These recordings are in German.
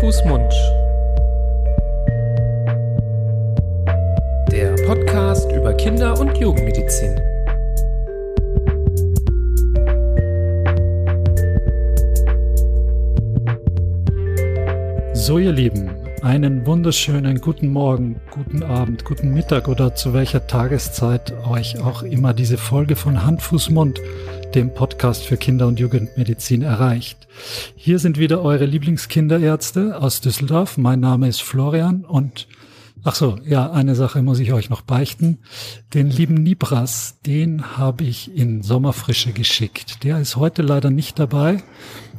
Fuß, Mund. Der Podcast über Kinder- und Jugendmedizin. So, ihr Lieben, einen wunderschönen guten Morgen, guten Abend, guten Mittag oder zu welcher Tageszeit euch auch immer diese Folge von Hand, Fuß, Mund, dem Podcast für Kinder- und Jugendmedizin erreicht. Hier sind wieder eure Lieblingskinderärzte aus Düsseldorf. Mein Name ist Florian und Ach so, ja, eine Sache muss ich euch noch beichten. Den lieben Nibras, den habe ich in Sommerfrische geschickt. Der ist heute leider nicht dabei.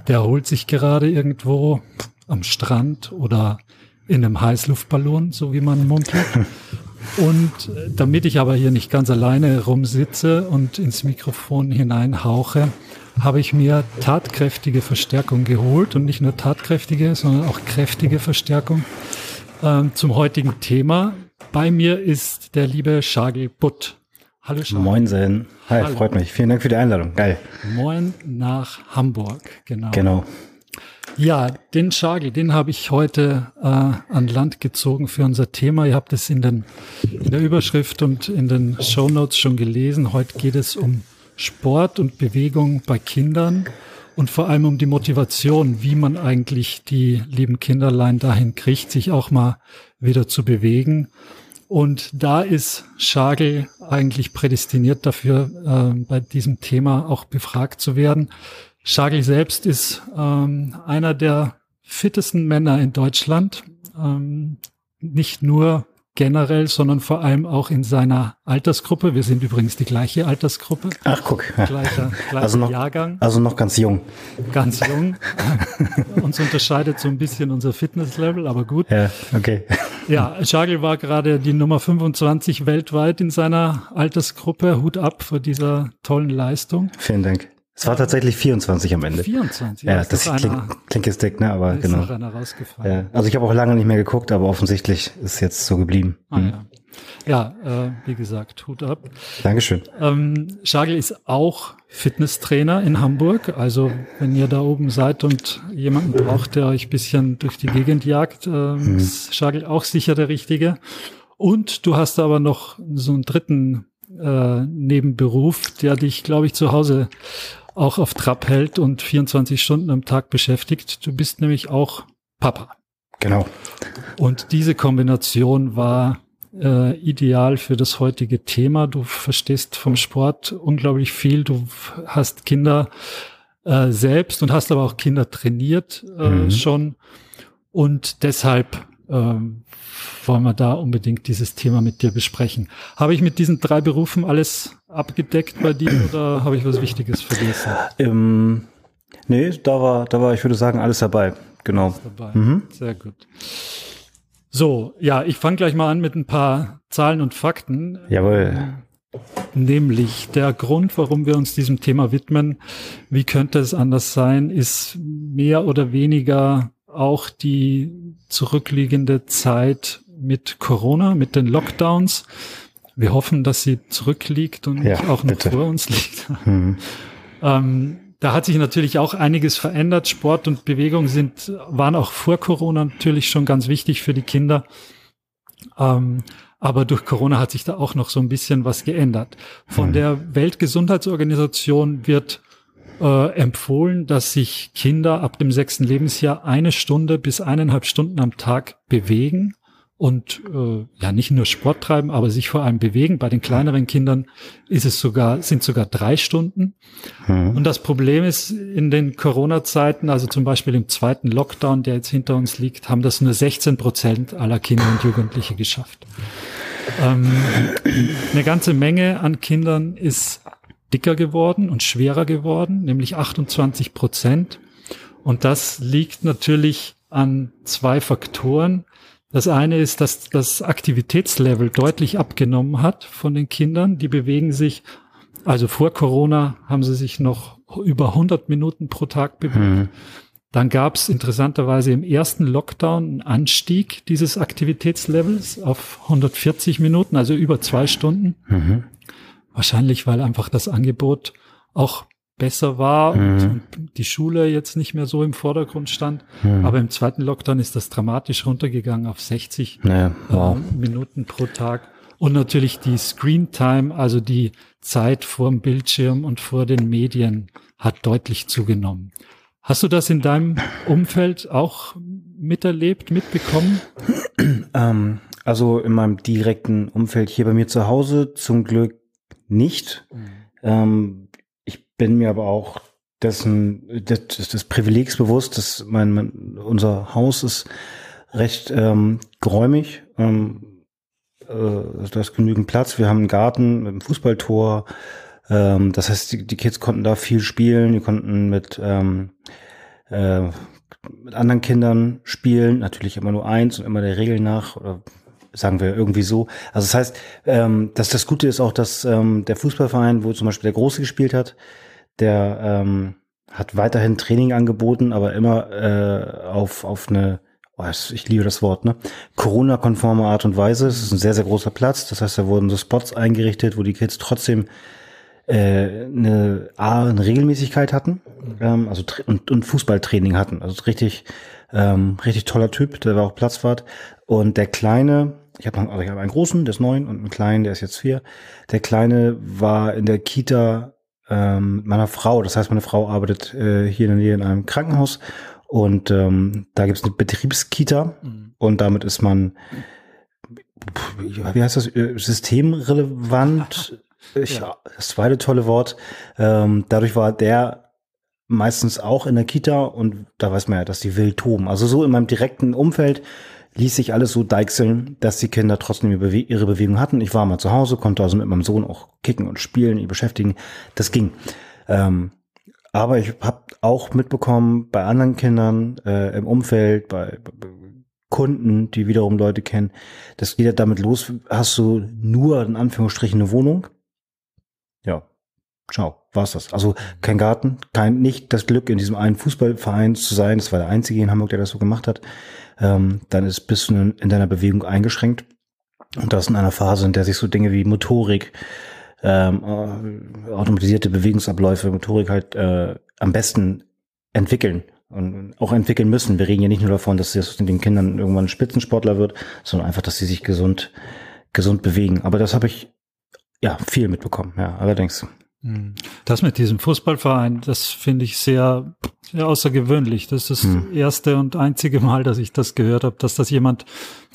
Der holt sich gerade irgendwo am Strand oder in einem Heißluftballon, so wie man munkelt. Und äh, damit ich aber hier nicht ganz alleine rumsitze und ins Mikrofon hineinhauche, habe ich mir tatkräftige Verstärkung geholt und nicht nur tatkräftige, sondern auch kräftige Verstärkung ähm, zum heutigen Thema. Bei mir ist der liebe Shagil Butt. Hallo Shagil. Moinsen. Hi, Hallo. freut mich. Vielen Dank für die Einladung. Geil. Moin nach Hamburg, genau. Genau. Ja, den Schagel, den habe ich heute äh, an Land gezogen für unser Thema. Ihr habt es in, den, in der Überschrift und in den Show Notes schon gelesen. Heute geht es um Sport und Bewegung bei Kindern und vor allem um die Motivation, wie man eigentlich die lieben Kinderlein dahin kriegt, sich auch mal wieder zu bewegen. Und da ist Schagel eigentlich prädestiniert dafür, äh, bei diesem Thema auch befragt zu werden. Schagel selbst ist ähm, einer der fittesten Männer in Deutschland. Ähm, nicht nur generell, sondern vor allem auch in seiner Altersgruppe. Wir sind übrigens die gleiche Altersgruppe. Ach, guck. Gleicher, gleicher also noch, Jahrgang. Also noch ganz jung. Ganz jung. Uns unterscheidet so ein bisschen unser Fitnesslevel, aber gut. Ja, okay. Ja, Schagel war gerade die Nummer 25 weltweit in seiner Altersgruppe. Hut ab vor dieser tollen Leistung. Vielen Dank. Es war tatsächlich 24 am Ende. 24, ja. ja das klingt, klingt jetzt dick, ne? Aber ist genau. Noch einer rausgefallen. Ja, also ich habe auch lange nicht mehr geguckt, aber offensichtlich ist jetzt so geblieben. Ah, mhm. ja, ja äh, wie gesagt, Hut ab. Dankeschön. Ähm, Schagel ist auch Fitnesstrainer in Hamburg. Also wenn ihr da oben seid und jemanden braucht, der euch bisschen durch die Gegend jagt, äh, mhm. ist Schagel auch sicher der Richtige. Und du hast aber noch so einen dritten äh, Nebenberuf, der dich, glaube ich, zu Hause auch auf Trab hält und 24 Stunden am Tag beschäftigt. Du bist nämlich auch Papa. Genau. Und diese Kombination war äh, ideal für das heutige Thema. Du verstehst vom Sport unglaublich viel. Du hast Kinder äh, selbst und hast aber auch Kinder trainiert äh, mhm. schon. Und deshalb ähm, wollen wir da unbedingt dieses Thema mit dir besprechen. Habe ich mit diesen drei Berufen alles abgedeckt bei dir oder habe ich was Wichtiges vergessen? Ähm, nee, da war, da war, ich würde sagen, alles dabei. Genau. Alles dabei. Mhm. Sehr gut. So, ja, ich fange gleich mal an mit ein paar Zahlen und Fakten. Jawohl. Nämlich der Grund, warum wir uns diesem Thema widmen, wie könnte es anders sein, ist mehr oder weniger auch die zurückliegende Zeit mit Corona, mit den Lockdowns. Wir hoffen, dass sie zurückliegt und ja, auch noch bitte. vor uns liegt. Mhm. Ähm, da hat sich natürlich auch einiges verändert. Sport und Bewegung sind, waren auch vor Corona natürlich schon ganz wichtig für die Kinder. Ähm, aber durch Corona hat sich da auch noch so ein bisschen was geändert. Von mhm. der Weltgesundheitsorganisation wird äh, empfohlen, dass sich Kinder ab dem sechsten Lebensjahr eine Stunde bis eineinhalb Stunden am Tag bewegen und äh, ja nicht nur Sport treiben, aber sich vor allem bewegen. Bei den kleineren Kindern ist es sogar sind sogar drei Stunden. Mhm. Und das Problem ist in den Corona-Zeiten, also zum Beispiel im zweiten Lockdown, der jetzt hinter uns liegt, haben das nur 16 Prozent aller Kinder und Jugendliche geschafft. Ähm, eine ganze Menge an Kindern ist dicker geworden und schwerer geworden, nämlich 28 Prozent. Und das liegt natürlich an zwei Faktoren. Das eine ist, dass das Aktivitätslevel deutlich abgenommen hat von den Kindern. Die bewegen sich, also vor Corona haben sie sich noch über 100 Minuten pro Tag bewegt. Mhm. Dann gab es interessanterweise im ersten Lockdown einen Anstieg dieses Aktivitätslevels auf 140 Minuten, also über zwei Stunden. Mhm. Wahrscheinlich, weil einfach das Angebot auch besser war mhm. und, die Schule jetzt nicht mehr so im Vordergrund stand. Mhm. Aber im zweiten Lockdown ist das dramatisch runtergegangen auf 60 ja, wow. äh, Minuten pro Tag. Und natürlich die Screen Time, also die Zeit vor dem Bildschirm und vor den Medien hat deutlich zugenommen. Hast du das in deinem Umfeld auch miterlebt, mitbekommen? Ähm, also in meinem direkten Umfeld hier bei mir zu Hause zum Glück nicht. Mhm. Ähm, ich bin mir aber auch dessen, des, des Privilegs bewusst, dass mein, mein unser Haus ist recht ähm, geräumig. Ähm, äh, da ist genügend Platz. Wir haben einen Garten mit einem Fußballtor. Ähm, das heißt, die, die Kids konnten da viel spielen. Die konnten mit ähm, äh, mit anderen Kindern spielen, natürlich immer nur eins und immer der Regel nach oder sagen wir irgendwie so. Also das heißt, ähm, dass das Gute ist auch, dass ähm, der Fußballverein, wo zum Beispiel der Große gespielt hat, der ähm, hat weiterhin Training angeboten, aber immer äh, auf, auf eine, oh, ich liebe das Wort, ne? Corona-konforme Art und Weise. Es ist ein sehr, sehr großer Platz. Das heißt, da wurden so Spots eingerichtet, wo die Kids trotzdem äh, eine, A, eine Regelmäßigkeit hatten, ähm, also und, und Fußballtraining hatten. Also richtig, ähm, richtig toller Typ, der war auch Platzwart. Und der Kleine, ich habe also ich hab einen großen, der ist neun, und einen kleinen, der ist jetzt vier. Der Kleine war in der Kita ähm, meiner Frau. Das heißt, meine Frau arbeitet äh, hier in der Nähe in einem Krankenhaus und ähm, da gibt es eine Betriebskita mhm. und damit ist man, wie heißt das, äh, systemrelevant ich, ja. Das zweite tolle Wort. Ähm, dadurch war der meistens auch in der Kita und da weiß man ja, dass die wild toben. Also so in meinem direkten Umfeld ließ sich alles so deichseln, dass die Kinder trotzdem ihre Bewegung hatten. Ich war mal zu Hause, konnte also mit meinem Sohn auch kicken und spielen, ihn beschäftigen. Das ging. Ähm, aber ich habe auch mitbekommen bei anderen Kindern äh, im Umfeld, bei, bei Kunden, die wiederum Leute kennen, das geht ja damit los, hast du nur in Anführungsstrichen eine Wohnung ja, ciao, war's das. Also kein Garten, kein nicht das Glück, in diesem einen Fußballverein zu sein. Das war der einzige in Hamburg, der das so gemacht hat. Ähm, dann ist bist du in deiner Bewegung eingeschränkt. Und das in einer Phase, in der sich so Dinge wie Motorik, ähm, äh, automatisierte Bewegungsabläufe, Motorik halt äh, am besten entwickeln und auch entwickeln müssen. Wir reden ja nicht nur davon, dass es den Kindern irgendwann Spitzensportler wird, sondern einfach, dass sie sich gesund gesund bewegen. Aber das habe ich ja, viel mitbekommen, ja, allerdings. Hm. Das mit diesem Fußballverein, das finde ich sehr, sehr außergewöhnlich. Das ist das hm. erste und einzige Mal, dass ich das gehört habe, dass das jemand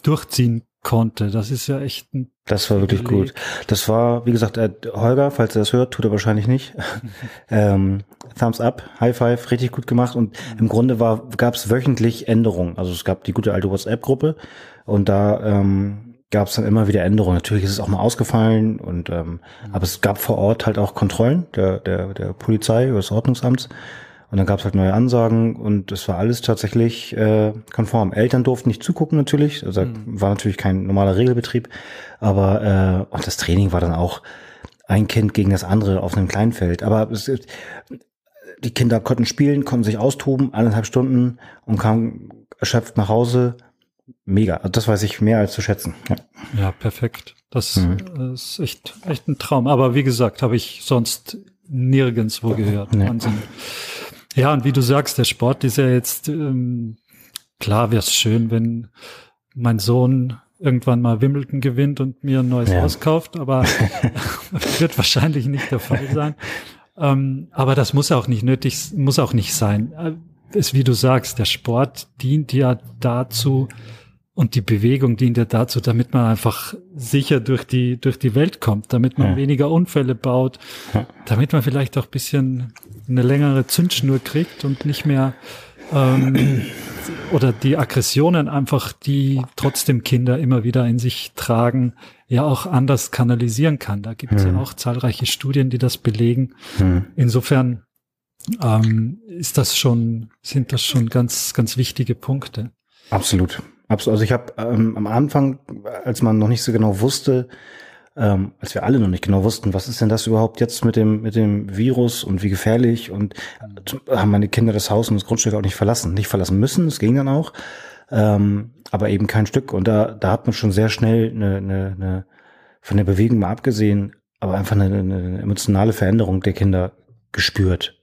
durchziehen konnte. Das ist ja echt ein. Das war wirklich Beleg. gut. Das war, wie gesagt, äh, Holger, falls er das hört, tut er wahrscheinlich nicht. ähm, Thumbs up, High Five, richtig gut gemacht. Und mhm. im Grunde war, gab es wöchentlich Änderungen. Also es gab die gute alte WhatsApp-Gruppe und da ähm, gab es dann immer wieder Änderungen. Natürlich ist es auch mal ausgefallen und ähm, mhm. aber es gab vor Ort halt auch Kontrollen der der der Polizei oder des Ordnungsamts und dann gab es halt neue Ansagen und es war alles tatsächlich äh, konform. Eltern durften nicht zugucken natürlich, also mhm. war natürlich kein normaler Regelbetrieb, aber äh, und das Training war dann auch ein Kind gegen das andere auf einem Kleinfeld. Aber es, die Kinder konnten spielen, konnten sich austoben, eineinhalb Stunden und kamen erschöpft nach Hause mega. Also das weiß ich mehr als zu schätzen. Ja, ja perfekt. Das mhm. ist echt, echt ein Traum. Aber wie gesagt, habe ich sonst nirgendswo gehört. Nee. Wahnsinn. Ja, und wie du sagst, der Sport ist ja jetzt, ähm, klar wäre es schön, wenn mein Sohn irgendwann mal Wimbledon gewinnt und mir ein neues ja. Haus kauft, aber wird wahrscheinlich nicht der Fall sein. Ähm, aber das muss auch nicht nötig, muss auch nicht sein. Äh, ist wie du sagst, der Sport dient ja dazu, und die Bewegung dient ja dazu, damit man einfach sicher durch die, durch die Welt kommt, damit man ja. weniger Unfälle baut, ja. damit man vielleicht auch bisschen eine längere Zündschnur kriegt und nicht mehr ähm, oder die Aggressionen einfach, die trotzdem Kinder immer wieder in sich tragen, ja auch anders kanalisieren kann. Da gibt es ja. ja auch zahlreiche Studien, die das belegen. Insofern ähm, ist das schon, sind das schon ganz, ganz wichtige Punkte. Absolut. Absolut. Also ich habe ähm, am Anfang, als man noch nicht so genau wusste, ähm, als wir alle noch nicht genau wussten, was ist denn das überhaupt jetzt mit dem mit dem Virus und wie gefährlich und äh, haben meine Kinder das Haus und das Grundstück auch nicht verlassen, nicht verlassen müssen. Es ging dann auch, ähm, aber eben kein Stück. Und da da hat man schon sehr schnell eine, eine, eine von der Bewegung mal abgesehen, aber einfach eine, eine emotionale Veränderung der Kinder gespürt.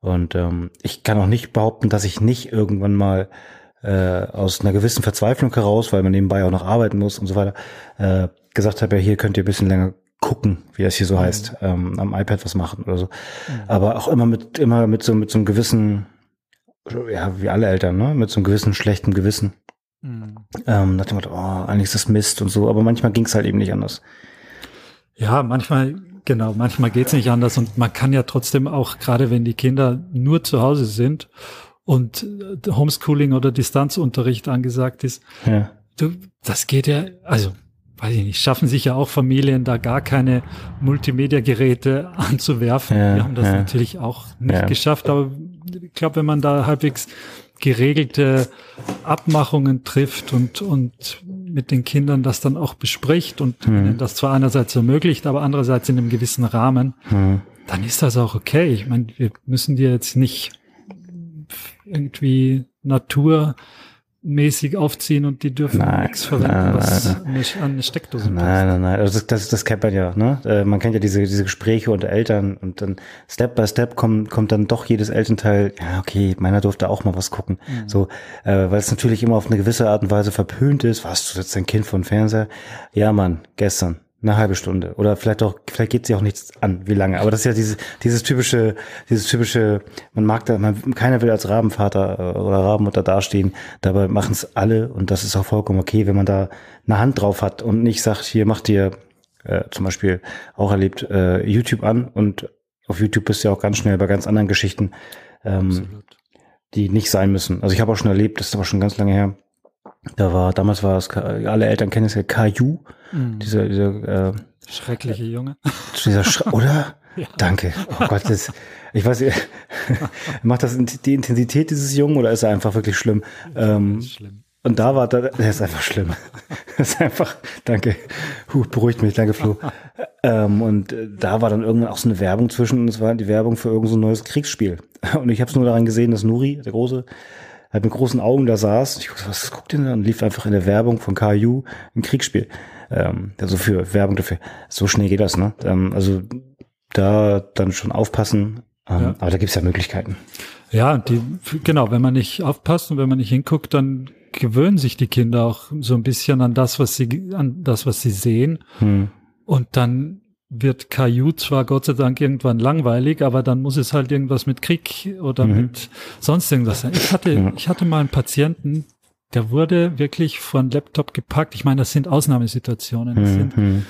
Und ähm, ich kann auch nicht behaupten, dass ich nicht irgendwann mal äh, aus einer gewissen Verzweiflung heraus, weil man nebenbei auch noch arbeiten muss und so weiter, äh, gesagt habe, ja, hier könnt ihr ein bisschen länger gucken, wie das hier so mhm. heißt, ähm, am iPad was machen oder so. Mhm. Aber auch immer mit, immer mit so, mit so einem gewissen, ja, wie alle Eltern, ne, mit so einem gewissen schlechten Gewissen. Mhm. Ähm, nach dem Motto, oh, eigentlich ist das Mist und so, aber manchmal ging es halt eben nicht anders. Ja, manchmal, genau, manchmal geht's nicht anders und man kann ja trotzdem auch, gerade wenn die Kinder nur zu Hause sind und äh, Homeschooling oder Distanzunterricht angesagt ist, ja. du, das geht ja, also weiß ich nicht, schaffen sich ja auch Familien, da gar keine Multimedia-Geräte anzuwerfen. Ja, Wir haben das ja. natürlich auch nicht geschafft, aber ich glaube, wenn man da halbwegs geregelte Abmachungen trifft und, und mit den Kindern das dann auch bespricht und mhm. das zwar einerseits ermöglicht, aber andererseits in einem gewissen Rahmen, mhm. dann ist das auch okay. Ich meine, wir müssen dir jetzt nicht irgendwie Natur mäßig aufziehen und die dürfen nein, nichts verwenden, nein, was nein, an eine Steckdose passt. Nein, nein, nein. Also das, das, das kennt man ja, ne? Äh, man kennt ja diese, diese Gespräche unter Eltern und dann Step by Step kommt, kommt dann doch jedes Elternteil, ja, okay, meiner durfte auch mal was gucken. Mhm. So, äh, weil es natürlich immer auf eine gewisse Art und Weise verpönt ist. Was, du setzt dein Kind vor den Fernseher? Ja, Mann, gestern. Eine halbe Stunde. Oder vielleicht auch, vielleicht geht sie auch nichts an, wie lange. Aber das ist ja dieses, dieses typische, dieses typische, man mag da, man, keiner will als Rabenvater äh, oder Rabenmutter dastehen. Dabei machen es alle und das ist auch vollkommen okay, wenn man da eine Hand drauf hat und nicht sagt, hier macht dir äh, zum Beispiel auch erlebt, äh, YouTube an und auf YouTube bist du ja auch ganz schnell bei ganz anderen Geschichten, ähm, die nicht sein müssen. Also ich habe auch schon erlebt, das ist aber schon ganz lange her, da war, damals war es, alle Eltern kennen es ja Caillou, mhm. dieser, dieser äh, schreckliche Junge. Dieser Schre oder? ja. Danke. Oh Gott, das, ich weiß macht das die Intensität dieses Jungen oder ist er einfach wirklich schlimm? Ähm, schlimm. Und da war, da, der ist einfach schlimm. das ist einfach, danke, Huh, beruhigt mich, danke Flo. ähm, und äh, da war dann irgendwann auch so eine Werbung zwischen und es war die Werbung für irgendein so neues Kriegsspiel. Und ich habe es nur daran gesehen, dass Nuri, der Große, halt mit großen Augen da saß. Ich guckte, was guckt denn da? Und lief einfach in der Werbung von KU ein Kriegsspiel. Ähm, also für Werbung dafür. So schnell geht das, ne? Ähm, also da dann schon aufpassen. Ähm, ja. Aber da gibt's ja Möglichkeiten. Ja, die, genau, wenn man nicht aufpasst und wenn man nicht hinguckt, dann gewöhnen sich die Kinder auch so ein bisschen an das, was sie, an das, was sie sehen. Hm. Und dann wird Caillou zwar Gott sei Dank irgendwann langweilig, aber dann muss es halt irgendwas mit Krieg oder mhm. mit sonst irgendwas sein. Ich hatte, ja. ich hatte mal einen Patienten, der wurde wirklich von Laptop gepackt. Ich meine, das sind Ausnahmesituationen. Das mhm. sind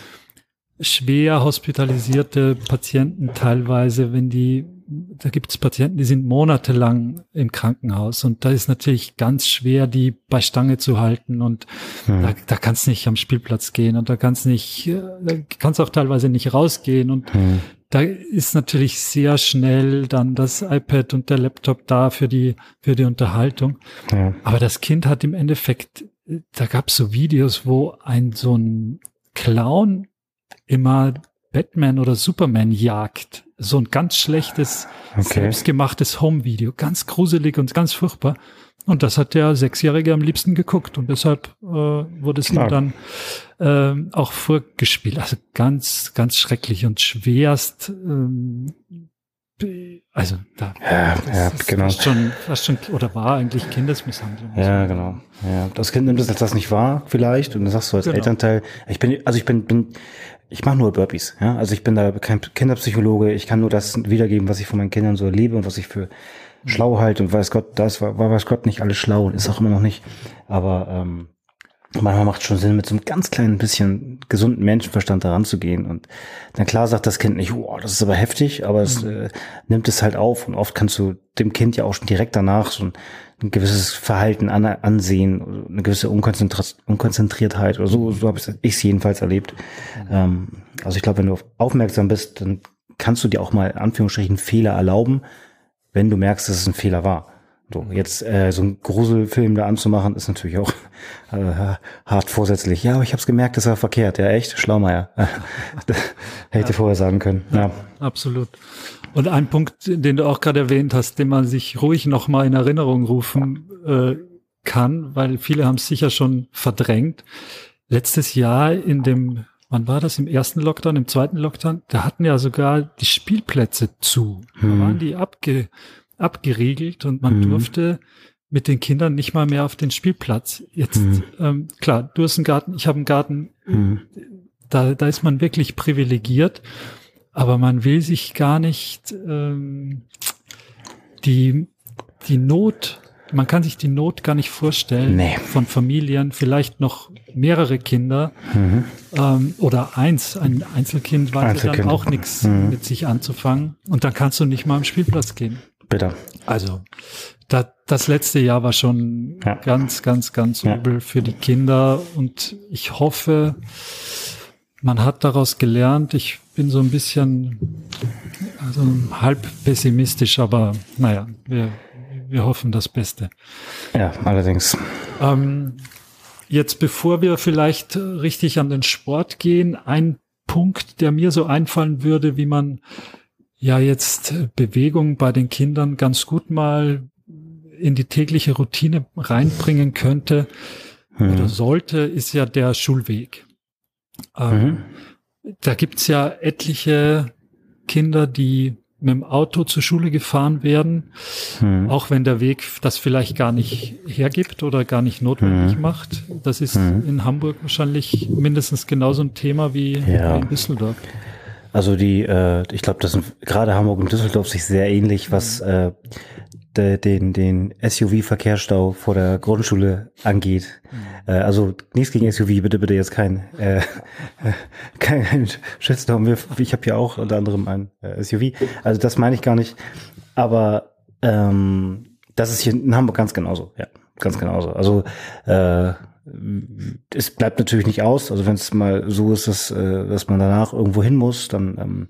schwer hospitalisierte Patienten teilweise, wenn die da gibt es Patienten, die sind monatelang im Krankenhaus und da ist natürlich ganz schwer, die bei Stange zu halten und hm. da, da kannst nicht am Spielplatz gehen und da kannst nicht, äh, da kannst auch teilweise nicht rausgehen und hm. da ist natürlich sehr schnell dann das iPad und der Laptop da für die, für die Unterhaltung. Ja. Aber das Kind hat im Endeffekt, da gab es so Videos, wo ein so ein Clown immer Batman oder Superman jagt. So ein ganz schlechtes, okay. selbstgemachtes Home-Video. Ganz gruselig und ganz furchtbar. Und das hat der Sechsjährige am liebsten geguckt. Und deshalb äh, wurde es ihm dann äh, auch vorgespielt. Also ganz, ganz schrecklich und schwerst. Ähm, also da ja, ja genau. Fast schon, fast schon, oder war eigentlich Kindesmisshandlung. Ja, genau. Ja, das Kind nimmt es als das nicht wahr, vielleicht. Und dann sagst du als genau. Elternteil, ich bin, also ich bin, bin ich mache nur Burpees. Ja? Also ich bin da kein Kinderpsychologe. Ich kann nur das wiedergeben, was ich von meinen Kindern so erlebe und was ich für schlau halte. Und weiß Gott, das war, war weiß Gott nicht alles schlau und ist auch immer noch nicht. Aber ähm, manchmal macht es schon Sinn, mit so einem ganz kleinen bisschen gesunden Menschenverstand daran zu gehen. Und dann klar sagt das Kind nicht, wow, das ist aber heftig, aber es mhm. äh, nimmt es halt auf. Und oft kannst du dem Kind ja auch schon direkt danach so ein ein gewisses Verhalten an, ansehen, eine gewisse Unkonzentriertheit oder so, so habe ich es jedenfalls erlebt. Mhm. Ähm, also ich glaube, wenn du aufmerksam bist, dann kannst du dir auch mal in Anführungsstrichen Fehler erlauben, wenn du merkst, dass es ein Fehler war. So, jetzt äh, so ein Gruselfilm da anzumachen, ist natürlich auch äh, hart vorsätzlich. Ja, aber ich habe es gemerkt, das war verkehrt. Ja, echt? Schlaumeier. Hätte ja. vorher sagen können. Ja. Absolut. Und ein Punkt, den du auch gerade erwähnt hast, den man sich ruhig nochmal in Erinnerung rufen äh, kann, weil viele haben es sicher schon verdrängt. Letztes Jahr in dem, wann war das, im ersten Lockdown, im zweiten Lockdown, da hatten ja sogar die Spielplätze zu. Da hm. waren die abge, abgeriegelt und man Mhm. durfte mit den Kindern nicht mal mehr auf den Spielplatz. Jetzt, Mhm. ähm, klar, du hast einen Garten, ich habe einen Garten, Mhm. da, da ist man wirklich privilegiert, aber man will sich gar nicht ähm, die, die Not, man kann sich die Not gar nicht vorstellen Nee. von Familien, vielleicht noch mehrere Kinder Mhm. ähm, oder eins, ein Einzelkind weiß ja dann auch nichts Mhm. mit sich anzufangen und dann kannst du nicht mal am Spielplatz gehen. Bitter. Also da, das letzte Jahr war schon Ja. ganz, ganz, ganz Ja. übel für die Kinder und ich hoffe, man hat daraus gelernt. Ich bin so ein bisschen also halb pessimistisch, aber naja, wir, wir hoffen das Beste. Ja, allerdings. Ähm, jetzt, bevor wir vielleicht richtig an den Sport gehen, ein Punkt, der mir so einfallen würde, wie man ja jetzt äh, Bewegung bei den Kindern ganz gut mal in die tägliche Routine reinbringen könnte oder Mhm. sollte, ist ja der Schulweg. Ähm, Mhm. Da gibt's ja etliche Kinder, die mit dem Auto zur Schule gefahren werden, Mhm. auch wenn der Weg das vielleicht gar nicht hergibt oder gar nicht notwendig Mhm. macht. Das ist Mhm. in Hamburg wahrscheinlich mindestens genauso ein Thema wie Ja. in Düsseldorf. Also die, äh, ich glaube, das sind gerade Hamburg und Düsseldorf sich sehr ähnlich, was äh, de, den, den SUV-Verkehrsstau vor der Grundschule angeht. Äh, also nichts gegen SUV, bitte, bitte jetzt kein, äh, kein, kein Shitstorm. Ich habe ja auch unter anderem ein äh, SUV. Also das meine ich gar nicht. Aber ähm, das ist hier in Hamburg ganz genauso. Ja, ganz genauso. Also äh, es bleibt natürlich nicht aus. Also wenn es mal so ist, dass, äh, dass man danach irgendwo hin muss, dann ähm,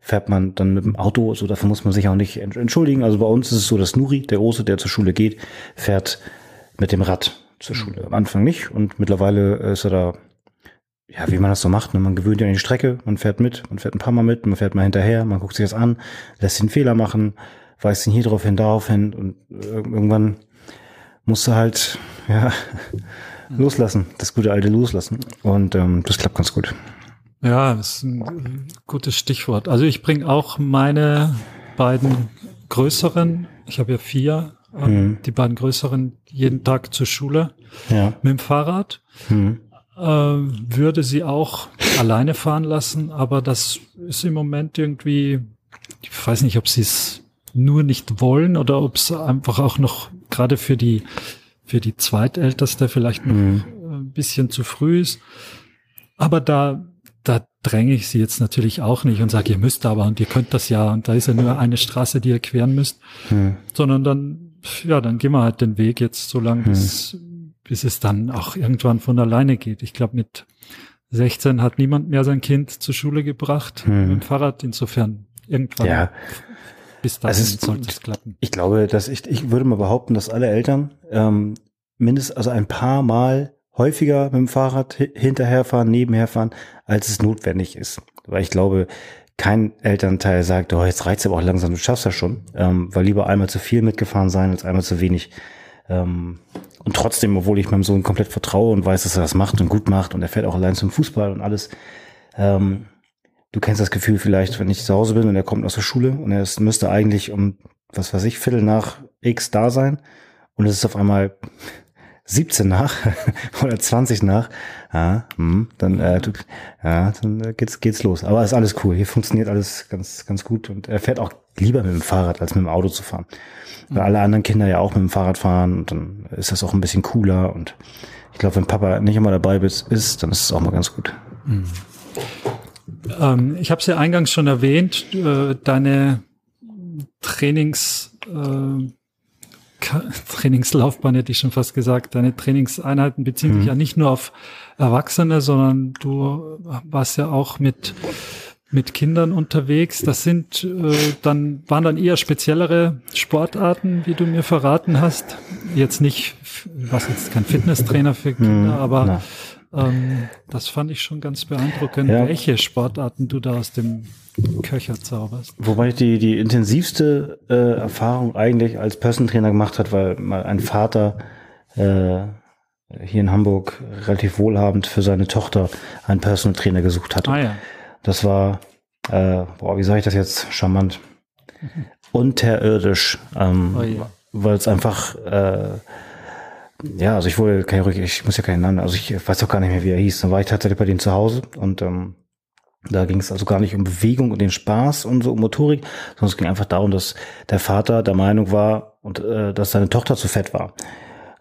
fährt man dann mit dem Auto. So dafür muss man sich auch nicht ent- entschuldigen. Also bei uns ist es so, dass Nuri, der Große, der zur Schule geht, fährt mit dem Rad zur Schule. Am Anfang nicht und mittlerweile ist er da, ja, wie man das so macht. Ne? Man gewöhnt ja an die Strecke, man fährt mit, man fährt ein paar Mal mit, man fährt mal hinterher, man guckt sich das an, lässt den Fehler machen, weist ihn hier drauf hin, darauf hin und äh, irgendwann musst du halt, ja, loslassen, das gute alte loslassen. Und ähm, das klappt ganz gut. Ja, das ist ein gutes Stichwort. Also ich bringe auch meine beiden größeren, ich habe ja vier, äh, Mhm. die beiden größeren jeden Tag zur Schule Ja. mit dem Fahrrad. Mhm. äh, würde sie auch alleine fahren lassen, aber das ist im Moment irgendwie, ich weiß nicht, ob sie es nur nicht wollen oder ob es einfach auch noch gerade für die für die Zweitälteste vielleicht noch Mhm. ein bisschen zu früh ist. Aber da da dränge ich sie jetzt natürlich auch nicht und sage, ihr müsst aber und ihr könnt das ja und da ist ja nur eine Straße, die ihr queren müsst, Mhm. sondern dann ja, dann gehen wir halt den Weg jetzt so lang, bis, bis es dann auch irgendwann von alleine geht. Ich glaube, mit 16 hat niemand mehr sein Kind zur Schule gebracht Hm. mit dem Fahrrad. Insofern irgendwann Ja, bis dahin Also sollte es klappen. Ich glaube, dass ich, ich würde mal behaupten, dass alle Eltern ähm, mindestens also ein paar Mal häufiger mit dem Fahrrad hi- hinterherfahren, nebenherfahren, als es notwendig ist. Weil ich glaube, kein Elternteil sagt, oh, jetzt reizt aber auch langsam, du schaffst das schon, ähm, weil lieber einmal zu viel mitgefahren sein als einmal zu wenig. Ähm, und trotzdem, obwohl ich meinem Sohn komplett vertraue und weiß, dass er das macht und gut macht und er fährt auch allein zum Fußball und alles, ähm, du kennst das Gefühl vielleicht, wenn ich zu Hause bin und er kommt aus der Schule und er ist, müsste eigentlich um, was weiß ich, Viertel nach X da sein und es ist auf einmal 17 nach oder 20 nach, ja, hm, dann, äh, du, ja, dann äh, geht's, geht's los. Aber ist alles cool. Hier funktioniert alles ganz, ganz gut und er fährt auch lieber mit dem Fahrrad als mit dem Auto zu fahren. Weil alle anderen Kinder ja auch mit dem Fahrrad fahren und dann ist das auch ein bisschen cooler und ich glaube, wenn Papa nicht immer dabei ist, ist, dann ist es auch mal ganz gut. Ähm, ich habe es ja eingangs schon erwähnt, äh, deine Trainings, äh, Trainingslaufbahn hätte ich schon fast gesagt, deine Trainingseinheiten beziehen sich Mhm. ja nicht nur auf Erwachsene, sondern du warst ja auch mit mit Kindern unterwegs. Das sind äh, dann waren dann eher speziellere Sportarten, wie du mir verraten hast. Jetzt nicht, was jetzt kein Fitnesstrainer für Kinder, Mhm, aber na. Ähm, das fand ich schon ganz beeindruckend, Ja. welche Sportarten du da aus dem Köcher zauberst. Wobei ich die, die intensivste äh, Erfahrung eigentlich als Personal Trainer gemacht hat, weil mal ein Vater äh, hier in Hamburg relativ wohlhabend für seine Tochter einen Personal Trainer gesucht hat. Ah ja. Das war, äh, boah, wie sage ich das jetzt charmant? unterirdisch, ähm, oh ja. weil es einfach, äh, ja, also ich wurde, kann ich, ich muss ja keinen Namen, also ich weiß auch gar nicht mehr, wie er hieß. Dann war ich tatsächlich bei denen zu Hause und ähm, da ging es also gar nicht um Bewegung und den Spaß und so um Motorik, sondern es ging einfach darum, dass der Vater der Meinung war und äh, dass seine Tochter zu fett war.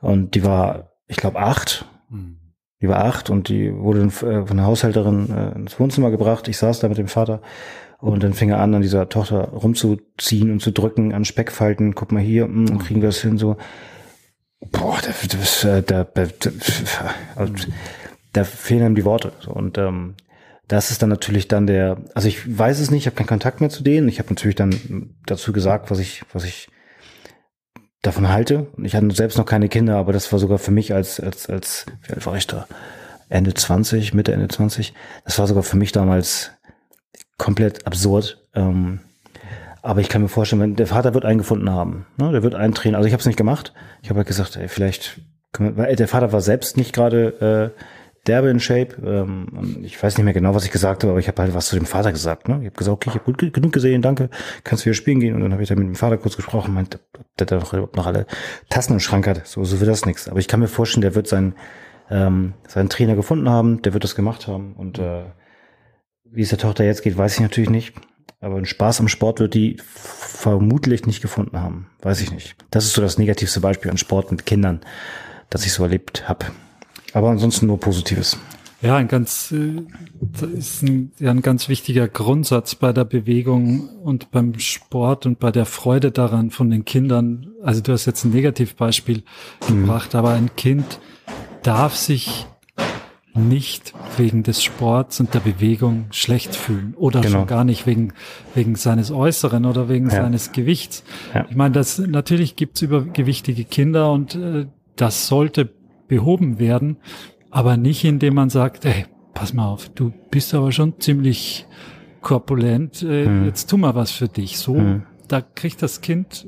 Und die war, ich glaube, acht. Hm. Die war acht und die wurde äh, von der Haushälterin äh, ins Wohnzimmer gebracht. Ich saß da mit dem Vater und dann fing er an, an dieser Tochter rumzuziehen und zu drücken an Speckfalten. Guck mal hier, mh, hm, kriegen wir das hin so. Boah, da, das, äh, da, da, da, da fehlen ihm die Worte. Und ähm, das ist dann natürlich dann der, also ich weiß es nicht, ich habe keinen Kontakt mehr zu denen. Ich habe natürlich dann dazu gesagt, was ich, was ich davon halte. Ich hatte selbst noch keine Kinder, aber das war sogar für mich als, als, als, wie alt war ich da? Ende 20, Mitte, Ende 20. Das war sogar für mich damals komplett absurd. Ähm, aber ich kann mir vorstellen, der Vater wird einen gefunden haben, ne? der wird einen trainieren. Also ich habe es nicht gemacht. Ich habe halt gesagt, ey, vielleicht, weil der Vater war selbst nicht gerade äh, derbe in Shape. Ähm, ich weiß nicht mehr genau, was ich gesagt habe, aber ich habe halt was zu dem Vater gesagt. Ne? Ich habe gesagt, okay, ich habe gut genug gesehen, danke, kannst wieder spielen gehen. Und dann habe ich dann mit dem Vater kurz gesprochen, meint, der da noch, noch alle Tassen im Schrank hat. So, so wird das nichts. Aber ich kann mir vorstellen, der wird seinen, ähm, seinen Trainer gefunden haben, der wird das gemacht haben. Und äh, wie es der Tochter jetzt geht, weiß ich natürlich nicht. Aber einen Spaß am Sport wird die vermutlich nicht gefunden haben. Weiß ich nicht. Das ist so das negativste Beispiel an Sport mit Kindern, das ich so erlebt habe. Aber ansonsten nur Positives. Ja, ein ganz, äh, das ist ein, ja, ein ganz wichtiger Grundsatz bei der Bewegung und beim Sport und bei der Freude daran von den Kindern. Also du hast jetzt ein Negativbeispiel mhm. gebracht, aber ein Kind darf sich nicht wegen des Sports und der Bewegung schlecht fühlen oder genau. schon gar nicht wegen, wegen seines Äußeren oder wegen ja. seines Gewichts. Ja. Ich meine, das natürlich gibt's übergewichtige Kinder und äh, das sollte behoben werden, aber nicht indem man sagt, ey, pass mal auf, du bist aber schon ziemlich korpulent, äh, hm. jetzt tu mal was für dich. So, hm. da kriegt das Kind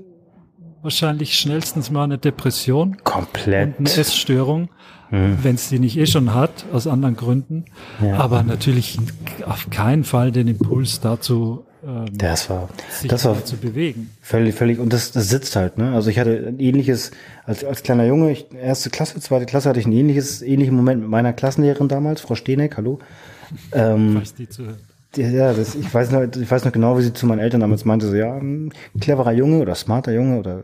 wahrscheinlich schnellstens mal eine Depression. Komplett. Und eine Essstörung, hm. wenn es die nicht eh schon hat, aus anderen Gründen. Ja. Aber natürlich auf keinen Fall den Impuls dazu ähm, das war, das war zu bewegen. Völlig, völlig. Und das, das sitzt halt, ne? Also ich hatte ein ähnliches, als, als kleiner Junge, ich, erste Klasse, zweite Klasse hatte ich ein ähnliches, ähnlichen Moment mit meiner Klassenlehrerin damals, Frau Stehneck, hallo. Ähm, Falls die zuhört. Ja, das, ich weiß noch, ich weiß noch genau, wie sie zu meinen Eltern damals meinte, so, ja, ein cleverer Junge oder smarter Junge oder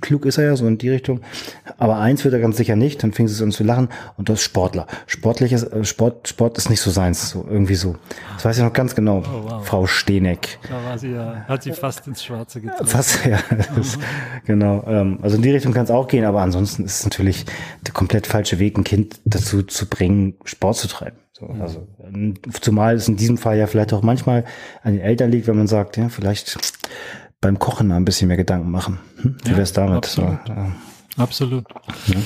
klug ist er ja, so in die Richtung. Aber eins wird er ganz sicher nicht, dann fing sie an zu lachen und das ist Sportler. Sportliches, äh, Sport, Sport ist nicht so seins, so, irgendwie so. Das weiß ich noch ganz genau. Oh, wow. Frau Stehneck. Da war sie ja, hat sie fast ins Schwarze getroffen. Fast, ja, ist, genau. Ähm, also in die Richtung kann es auch gehen, aber ansonsten ist es natürlich der komplett falsche Weg, ein Kind dazu zu bringen, Sport zu treiben. So, mhm. also, zumal es in diesem Fall ja vielleicht auch manchmal an den Eltern liegt, wenn man sagt, ja, vielleicht beim Kochen ein bisschen mehr Gedanken machen. Hm? Wie ja, wär's damit? Absolut. So, ja. absolut. Ja.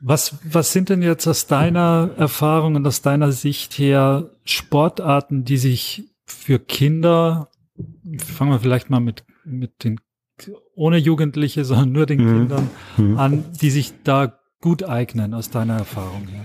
Was, was sind denn jetzt aus deiner Erfahrung und aus deiner Sicht her Sportarten, die sich für Kinder, fangen wir vielleicht mal mit, mit den, ohne Jugendliche, sondern nur den mhm. Kindern mhm. an, die sich da gut eignen aus deiner Erfahrung her?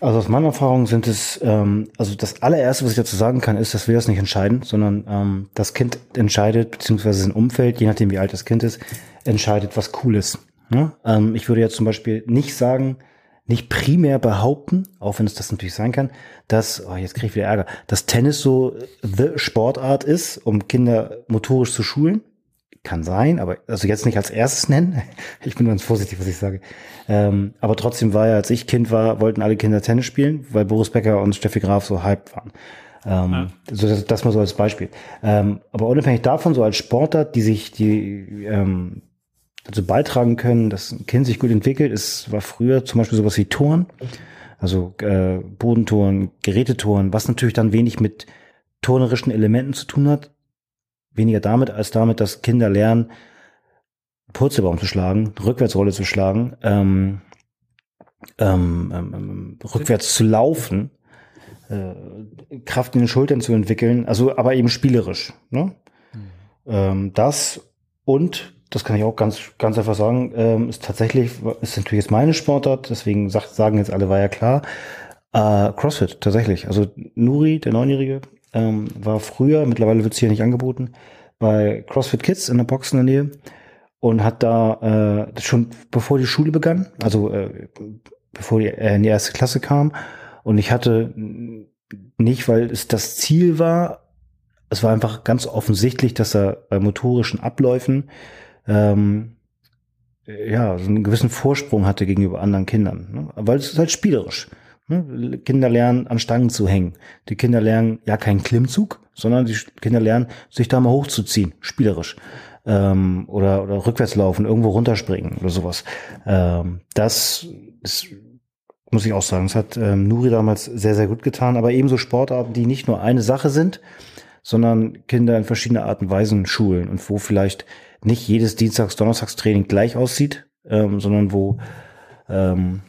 Also aus meiner Erfahrung sind es, ähm, also das allererste, was ich dazu sagen kann, ist, dass wir das nicht entscheiden, sondern ähm, das Kind entscheidet, beziehungsweise sein Umfeld, je nachdem wie alt das Kind ist, entscheidet, was cool ist. Ja? Ähm, ich würde jetzt zum Beispiel nicht sagen, nicht primär behaupten, auch wenn es das natürlich sein kann, dass, oh, jetzt kriege ich wieder Ärger, dass Tennis so the Sportart ist, um Kinder motorisch zu schulen. Kann sein, aber also jetzt nicht als erstes nennen. Ich bin ganz vorsichtig, was ich sage. Ähm, aber trotzdem war ja, als ich Kind war, wollten alle Kinder Tennis spielen, weil Boris Becker und Steffi Graf so hyped waren. Ähm, ja. so das, das mal so als Beispiel. Ähm, aber unabhängig davon, so als Sportler, die sich, die ähm, dazu beitragen können, dass ein Kind sich gut entwickelt, es war früher zum Beispiel sowas wie Touren, also äh, Bodentouren, Gerätetouren, was natürlich dann wenig mit turnerischen Elementen zu tun hat, weniger damit als damit, dass Kinder lernen, Purzelbaum zu schlagen, Rückwärtsrolle zu schlagen, ähm, ähm, ähm, ähm, rückwärts zu laufen, äh, Kraft in den Schultern zu entwickeln, also aber eben spielerisch. Ne? Mhm. Ähm, das und das kann ich auch ganz ganz einfach sagen, ähm, ist tatsächlich ist natürlich jetzt meine Sportart, deswegen sagt, sagen jetzt alle war ja klar. Äh, CrossFit tatsächlich, also Nuri, der Neunjährige, ähm, war früher, mittlerweile wird es hier nicht angeboten, bei CrossFit Kids in der Box in der Nähe und hat da äh, schon bevor die Schule begann, also äh, bevor er äh, in die erste Klasse kam. Und ich hatte nicht, weil es das Ziel war, es war einfach ganz offensichtlich, dass er bei motorischen Abläufen ähm, ja so einen gewissen Vorsprung hatte gegenüber anderen Kindern, ne? weil es ist halt spielerisch. Ne? Kinder lernen an Stangen zu hängen. Die Kinder lernen ja keinen Klimmzug, sondern die Kinder lernen sich da mal hochzuziehen, spielerisch ähm, oder, oder rückwärts laufen, irgendwo runterspringen oder sowas. Ähm, das ist, muss ich auch sagen, das hat ähm, Nuri damals sehr, sehr gut getan, aber ebenso Sportarten, die nicht nur eine Sache sind, sondern Kinder in verschiedene Arten und Weisen schulen und wo vielleicht nicht jedes Dienstags-, Donnerstagstraining gleich aussieht, ähm, sondern wo ähm,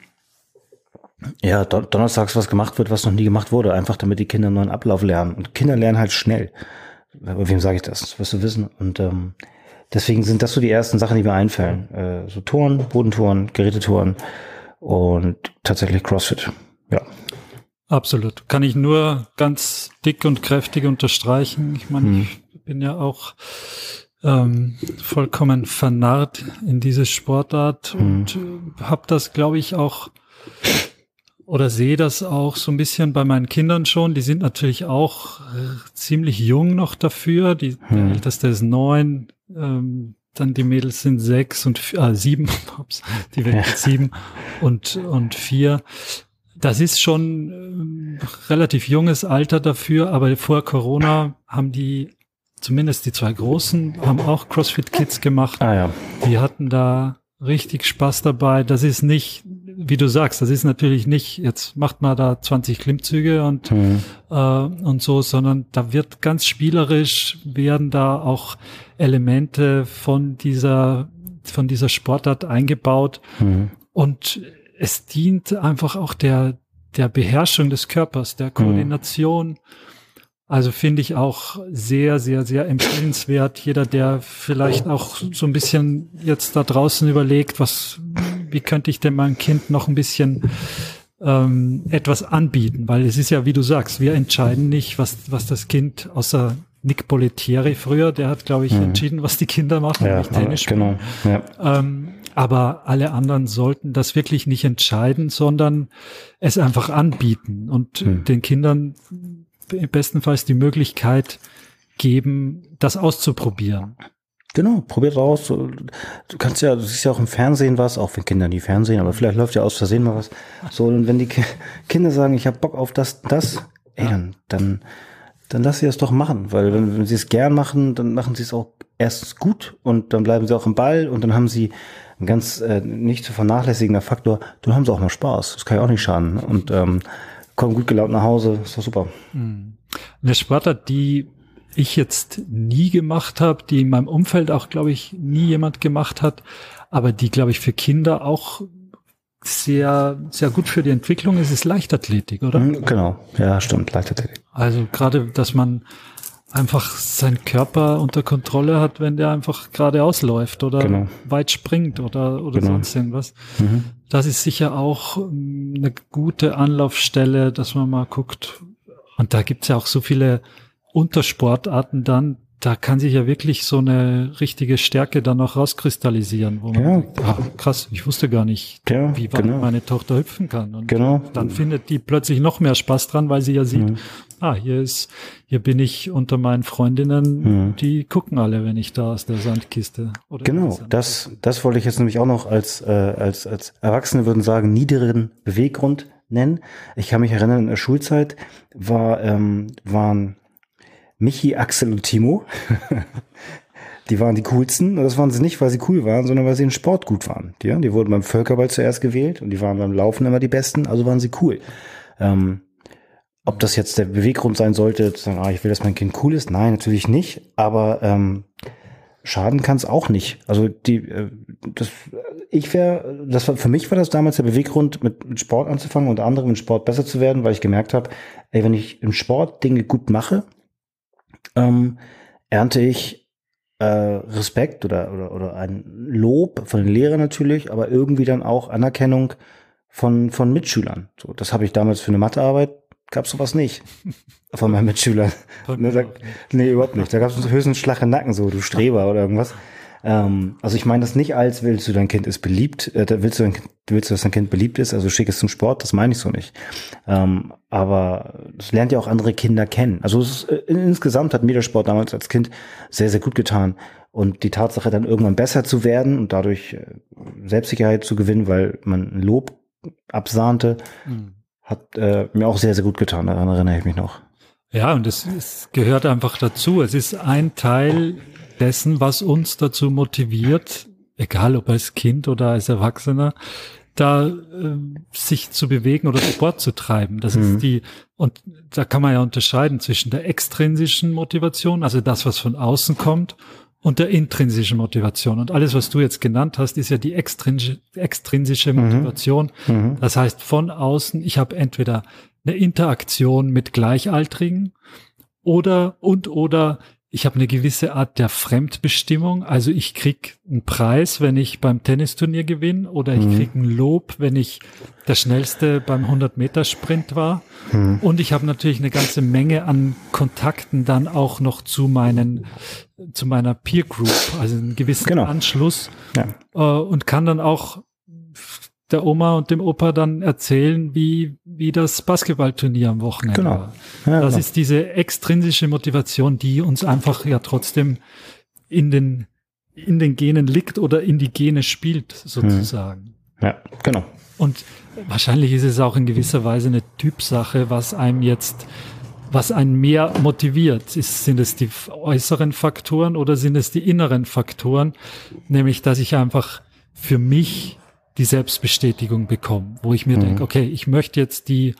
ja, donnerstags was gemacht wird, was noch nie gemacht wurde, einfach damit die Kinder einen neuen Ablauf lernen. Und Kinder lernen halt schnell. Aber wem sage ich das? Das wirst du wissen. Und ähm, Deswegen sind das so die ersten Sachen, die mir einfallen. Äh, so Touren, Bodentouren, Gerätetouren und tatsächlich CrossFit. Ja. Absolut. Kann ich nur ganz dick und kräftig unterstreichen. Ich meine, hm. ich bin ja auch ähm, vollkommen vernarrt in diese Sportart hm. und äh, habe das, glaube ich, auch oder sehe das auch so ein bisschen bei meinen Kindern schon. Die sind natürlich auch äh, ziemlich jung noch dafür. Die, hm. Der älteste ist neun, ähm, dann die Mädels sind sechs und äh, sieben, die werden ja. sieben und, und vier. Das ist schon äh, relativ junges Alter dafür, aber vor Corona haben die, zumindest die zwei Großen, haben auch CrossFit Kids gemacht. Ah, ja. Die hatten da richtig Spaß dabei. Das ist nicht wie du sagst, das ist natürlich nicht, jetzt macht man da 20 Klimmzüge und, mhm. äh, und so, sondern da wird ganz spielerisch werden da auch Elemente von dieser, von dieser Sportart eingebaut. Mhm. Und es dient einfach auch der, der Beherrschung des Körpers, der mhm. Koordination. Mhm. Also finde ich auch sehr, sehr, sehr empfehlenswert. Jeder, der vielleicht auch so ein bisschen jetzt da draußen überlegt, was, wie könnte ich denn meinem Kind noch ein bisschen ähm, etwas anbieten? Weil es ist ja, wie du sagst, wir entscheiden nicht, was, was das Kind außer Nick Boletieri früher, der hat, glaube ich, mhm. entschieden, was die Kinder machen, ja, nicht Tennis spielen. Genau. Ja. Ähm, aber alle anderen sollten das wirklich nicht entscheiden, sondern es einfach anbieten und mhm. den Kindern bestenfalls die Möglichkeit geben, das auszuprobieren. Genau, probiert aus. Du kannst ja, du siehst ja auch im Fernsehen was, auch wenn Kinder nie Fernsehen, aber vielleicht läuft ja aus Versehen mal was. So, und wenn die Kinder sagen, ich habe Bock auf das, das, ey, dann, dann, dann lass sie das doch machen, weil wenn, wenn sie es gern machen, dann machen sie es auch erstens gut und dann bleiben sie auch im Ball und dann haben sie ein ganz äh, nicht zu vernachlässigender Faktor, dann haben sie auch mal Spaß. Das kann ja auch nicht schaden. Und ähm, kommen gut gelaunt nach Hause, ist doch super. Hm. Eine Sportart, die ich jetzt nie gemacht habe, die in meinem Umfeld auch, glaube ich, nie jemand gemacht hat, aber die, glaube ich, für Kinder auch sehr, sehr gut für die Entwicklung ist, ist Leichtathletik, oder? Hm, genau, ja, stimmt, Leichtathletik. Also gerade, dass man einfach seinen Körper unter Kontrolle hat, wenn der einfach geradeaus läuft oder genau. weit springt oder, oder genau. sonst irgendwas. Mhm. Das ist sicher auch ähm, eine gute Anlaufstelle, dass man mal guckt. Und da gibt's ja auch so viele Untersportarten dann, da kann sich ja wirklich so eine richtige Stärke dann auch rauskristallisieren, wo man ja. denkt, ah, krass, ich wusste gar nicht, ja, wie weit genau. meine Tochter hüpfen kann. Und genau. dann findet die plötzlich noch mehr Spaß dran, weil sie ja sieht, mhm. ah, hier ist, hier bin ich unter meinen Freundinnen, die gucken alle, wenn ich da aus der Sandkiste. Oder genau, das, das wollte ich jetzt nämlich auch noch als, äh, als, als Erwachsene würden sagen, niederen Beweggrund nennen. Ich kann mich erinnern, in der Schulzeit war, ähm, waren Michi, Axel und Timo. die waren die coolsten. Und das waren sie nicht, weil sie cool waren, sondern weil sie in Sport gut waren. Die, die wurden beim Völkerball zuerst gewählt und die waren beim Laufen immer die Besten, also waren sie cool. Ähm, ob das jetzt der Beweggrund sein sollte, zu sagen, ah, ich will, dass mein Kind cool ist, nein, natürlich nicht. Aber ähm, schaden kann es auch nicht. Also die, äh, das, ich wäre, das war für mich war das damals der Beweggrund, mit, mit Sport anzufangen, unter anderem in Sport besser zu werden, weil ich gemerkt habe, ey, wenn ich im Sport Dinge gut mache, ähm, ernte ich äh, Respekt oder, oder, oder ein Lob von den Lehrern natürlich, aber irgendwie dann auch Anerkennung von, von Mitschülern. So, das habe ich damals für eine Mathearbeit gab es sowas nicht von meinen Mitschülern. Ne, da, nee, überhaupt nicht. Da gab es höchstens Schlag im Nacken, so du Streber oder irgendwas. Ähm, also ich meine das nicht als willst du dein Kind ist beliebt, äh, willst du, dein, willst du, dass dein Kind beliebt ist, also schick es zum Sport, das meine ich so nicht. Ähm, aber es lernt ja auch andere Kinder kennen. Also ist, äh, insgesamt hat mir der Sport damals als Kind sehr, sehr gut getan. Und die Tatsache, dann irgendwann besser zu werden und dadurch äh, Selbstsicherheit zu gewinnen, weil man Lob absahnte, mhm. hat äh, mir auch sehr, sehr gut getan. Daran erinnere ich mich noch. Ja, und es, es gehört einfach dazu. Es ist ein Teil dessen, was uns dazu motiviert, egal ob als Kind oder als Erwachsener, da äh, sich zu bewegen oder Sport zu treiben. Das mhm. ist die, und da kann man ja unterscheiden zwischen der extrinsischen Motivation, also das, was von außen kommt, und der intrinsischen Motivation. Und alles, was du jetzt genannt hast, ist ja die extrinsische, extrinsische mhm. Motivation. Mhm. Das heißt, von außen, ich habe entweder eine Interaktion mit Gleichaltrigen oder und oder ich habe eine gewisse Art der Fremdbestimmung. Also ich krieg einen Preis, wenn ich beim Tennisturnier gewinne oder ich mhm. krieg ein Lob, wenn ich der schnellste beim 100 Meter Sprint war. Mhm. Und ich habe natürlich eine ganze Menge an Kontakten dann auch noch zu meinen zu meiner Peer Group, also einen gewissen genau. Anschluss ja. äh, und kann dann auch der Oma und dem Opa dann erzählen, wie, wie das Basketballturnier am Wochenende genau. war. Ja, das genau. ist diese extrinsische Motivation, die uns einfach ja trotzdem in den, in den Genen liegt oder in die Gene spielt, sozusagen. Ja, genau. Und wahrscheinlich ist es auch in gewisser Weise eine Typsache, was einem jetzt, was einen mehr motiviert. Ist, sind es die äußeren Faktoren oder sind es die inneren Faktoren? Nämlich, dass ich einfach für mich die Selbstbestätigung bekomme, wo ich mir mhm. denke, okay, ich möchte jetzt die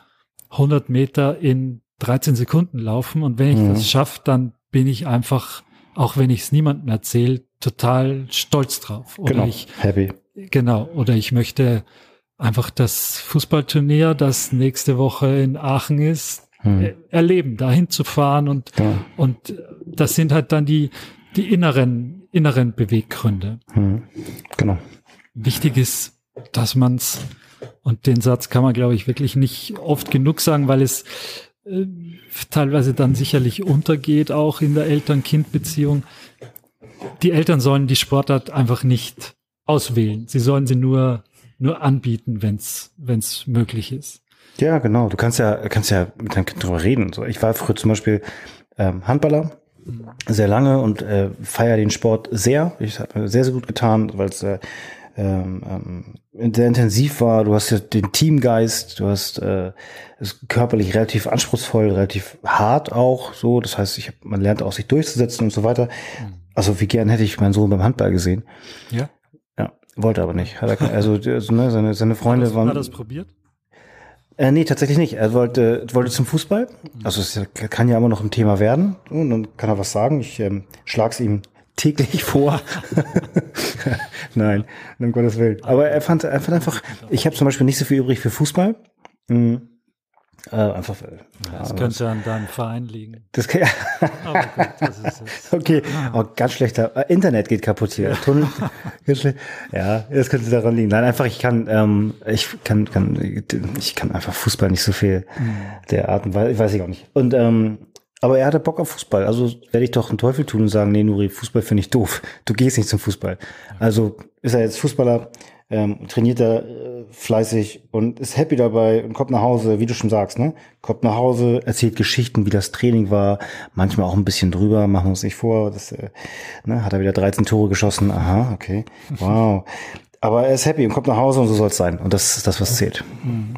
100 Meter in 13 Sekunden laufen und wenn ich mhm. das schaffe, dann bin ich einfach, auch wenn ich es niemandem erzähle, total stolz drauf. Oder genau, ich, happy. Genau, oder ich möchte einfach das Fußballturnier, das nächste Woche in Aachen ist, mhm. erleben, dahin zu fahren und, ja. und das sind halt dann die, die inneren, inneren Beweggründe. Mhm. Genau. Wichtig ist, dass man's und den Satz kann man, glaube ich, wirklich nicht oft genug sagen, weil es äh, teilweise dann sicherlich untergeht, auch in der Eltern-Kind-Beziehung. Die Eltern sollen die Sportart einfach nicht auswählen. Sie sollen sie nur, nur anbieten, wenn es möglich ist. Ja, genau. Du kannst ja, kannst ja mit deinem Kind drüber reden. So, ich war früher zum Beispiel ähm, Handballer mhm. sehr lange und äh, feiere den Sport sehr. Ich habe sehr, sehr gut getan, weil es äh, ähm, ähm, sehr intensiv war. Du hast ja den Teamgeist, du hast äh, ist körperlich relativ anspruchsvoll, relativ hart auch so. Das heißt, ich hab, man lernt auch sich durchzusetzen und so weiter. Mhm. Also wie gern hätte ich meinen Sohn beim Handball gesehen. Ja. Ja, wollte aber nicht. Hat er, also, also ne, seine, seine Freunde hat das, waren. Hat er das probiert? Äh, nee, tatsächlich nicht. Er wollte, wollte zum Fußball. Mhm. Also es kann ja immer noch ein Thema werden. Und dann kann er was sagen. Ich ähm, schlag's ihm täglich vor. Nein, um Gottes Willen. Aber er fand, er fand einfach, ich habe zum Beispiel nicht so viel übrig für Fußball. Mhm. Äh, einfach. Äh, das ja, könnte an deinem Verein liegen. Das kann, ja. Aber gut, das ist. Okay, oh, ganz schlechter. Äh, Internet geht kaputt hier. Ja. Tunnel. ja, das könnte daran liegen. Nein, einfach ich kann, ähm, ich kann, kann, ich kann einfach Fußball nicht so viel mhm. der Art und Weise, weiß ich auch nicht. Und ähm, aber er hatte Bock auf Fußball. Also werde ich doch einen Teufel tun und sagen, nee, Nuri, Fußball finde ich doof. Du gehst nicht zum Fußball. Also ist er jetzt Fußballer, ähm, trainiert er äh, fleißig und ist happy dabei und kommt nach Hause, wie du schon sagst, ne? Kommt nach Hause, erzählt Geschichten, wie das Training war, manchmal auch ein bisschen drüber, machen wir uns nicht vor. Das, äh, ne, hat er wieder 13 Tore geschossen. Aha, okay. Wow. Aber er ist happy und kommt nach Hause und so soll es sein. Und das ist das, was zählt. Mhm.